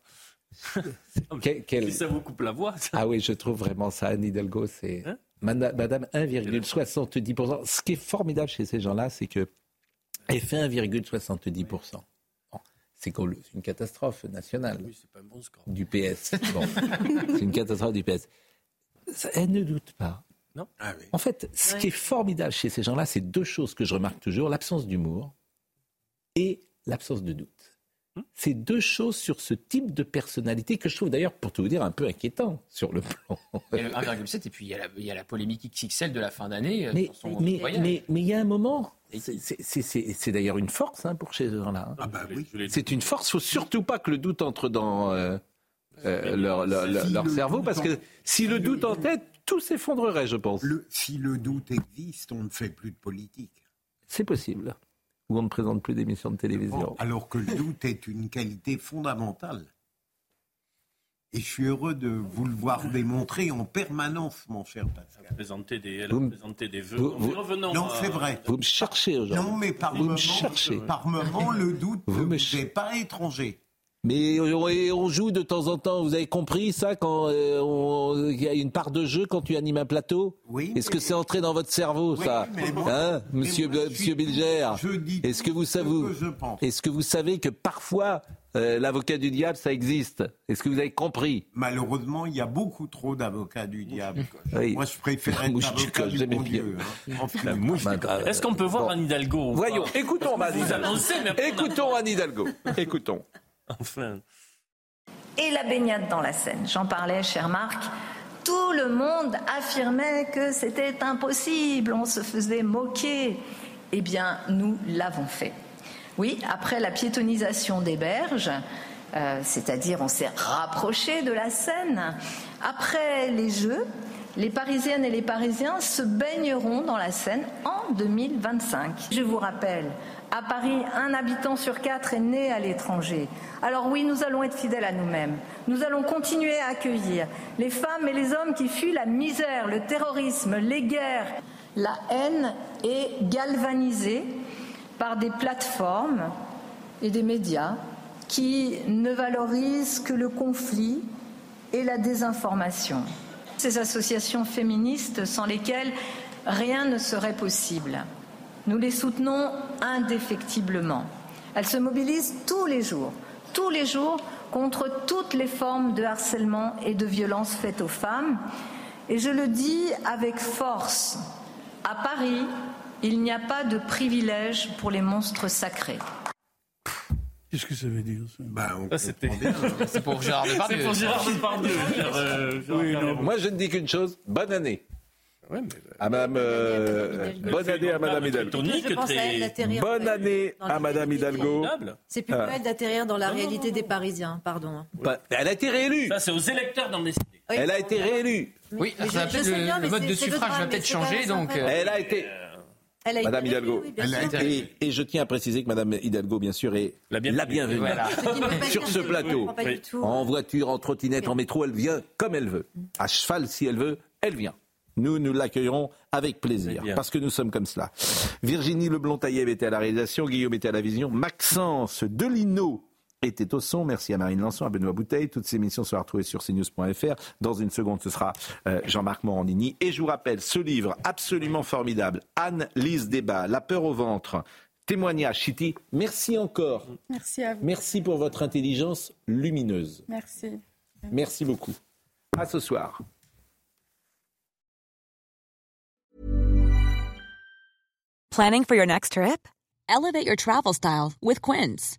Quel- Ça vous coupe la voix, ça. Ah oui, je trouve vraiment ça, Anne Hidalgo, c'est. Hein? Madame 1,70%. Ce qui est formidable chez ces gens-là, c'est que elle fait 1,70%. Bon, c'est une catastrophe nationale Oui, c'est pas un bon score. du PS. Bon, c'est une catastrophe du PS. Ça, Elle ne doute pas. Non En fait, ce qui est formidable chez ces gens-là, c'est deux choses que je remarque toujours l'absence d'humour et l'absence de doute. C'est deux choses sur ce type de personnalité que je trouve d'ailleurs, pour tout vous dire, un peu inquiétant sur le plan. Il y a le 1,7 et puis il y, a la, il y a la polémique XXL de la fin d'année. euh, Mais il y a un moment, c'est- d'ailleurs une force hein, pour ces gens-là. hein. Ah bah oui. C'est une force. Il faut surtout pas que le doute entre dans euh, euh, leur, leur- leur- Si leur le cerveau, parce que si le doute en tête, tout s'effondrerait, je pense. Le- si le doute existe, on ne fait plus de politique. C'est possible. Ou on ne présente plus d'émissions de télévision. Alors que le doute est une qualité fondamentale. Et je suis heureux de vous le voir démontrer en permanence, mon cher Pascal. Présenter des, elle Vous a me- présenté des vœux. vous- Non, à- c'est vrai. Vous me cherchez aujourd'hui. Non, mais par Vous me moment, cherchez. par moment, le doute Vous ne me est pas étranger. Mais on, joue de temps en temps. Vous avez compris ça quand euh, il y a une part de jeu quand tu animes un plateau Oui, Est-ce mais- que c'est entré dans votre cerveau Oui, ça mais moi- Hein, Monsieur moi, Bilger je dis Est-ce que vous savez. Est-ce que vous savez que parfois Euh, L'avocat du diable, ça existe. Est-ce que vous avez compris Malheureusement, il y a beaucoup trop d'avocats du diable. Oui. Moi, je préfère La être mouche du avocat col, du bon bien. Dieu. hein. La mouche du col. Est-ce qu'on peut voir Bon. Anne Hidalgo Voyons, écoutons Anne vous Hidalgo. annoncez, mais après, on a- Écoutons Anne Hidalgo. Écoutons. Enfin. Et la baignade dans la Seine, j'en parlais, cher Marc. Tout le monde affirmait que c'était impossible, on se faisait moquer. Eh bien, nous l'avons fait. Oui, après la piétonisation des berges, euh, c'est-à-dire on s'est rapproché de la Seine, après les Jeux, les Parisiennes et les Parisiens se baigneront dans la Seine en 2025. Je vous rappelle, à Paris, un habitant sur quatre est né à l'étranger. Alors oui, nous allons être fidèles à nous-mêmes. Nous allons continuer à accueillir les femmes et les hommes qui fuient la misère, le terrorisme, les guerres. La haine est galvanisée par des plateformes et des médias qui ne valorisent que le conflit et la désinformation. Ces associations féministes sans lesquelles rien ne serait possible. Nous les soutenons indéfectiblement. Elles se mobilisent tous les jours, tous les jours contre toutes les formes de harcèlement et de violence faites aux femmes. Et je le dis avec force, à Paris, il n'y a pas de privilège pour les monstres sacrés. Qu'est-ce que ça veut dire ça bah, Ça, c'était- C'est pour Gérard Depardieu. C'est pour Gérard Depardieu. euh, Oui. Moi, je ne dis qu'une chose. Bonne année. Ouais, mais- À Madame, euh, bonne année à Madame Hidalgo. Très- d'atterrir Bonne année dans la à Madame réalité. Hidalgo. C'est plus Ah. belle d'atterrir dans la réalité des Parisiens, pardon. Bah, Elle a été réélue. Ça, c'est aux électeurs d'en décider. Oui, Elle a été réélue. Oui, Mais ça va je- peut-être je sais le, mode c'est- de suffrage va peut-être changer, donc. euh, Elle a été. Elle a été Madame Hidalgo. oui, Elle a Et, et je tiens à préciser que Madame Hidalgo, bien sûr, est La la bienvenue. Voilà. Ce sur ce plateau. Oui. En voiture, en trottinette, en métro, elle vient comme elle veut. À cheval, si elle veut, elle vient. Nous, nous l'accueillerons avec plaisir, parce que nous sommes comme cela. Virginie Leblond-Taillev était à la réalisation, Guillaume était à la vision, Maxence Delino était au son. Merci à Marine Lançon, à Benoît Bouteille. Toutes ces émissions seront retrouvées sur cnews.fr. Dans une seconde, ce sera euh, Jean-Marc Morandini. Et je vous rappelle ce livre absolument formidable, Anne-Lise Débat, La peur au ventre. Témoignage, Chiti. Merci encore. Merci à vous. Merci pour votre intelligence lumineuse. Merci. Merci beaucoup. À ce soir. Planning for your next trip? Elevate your travel style with Quince.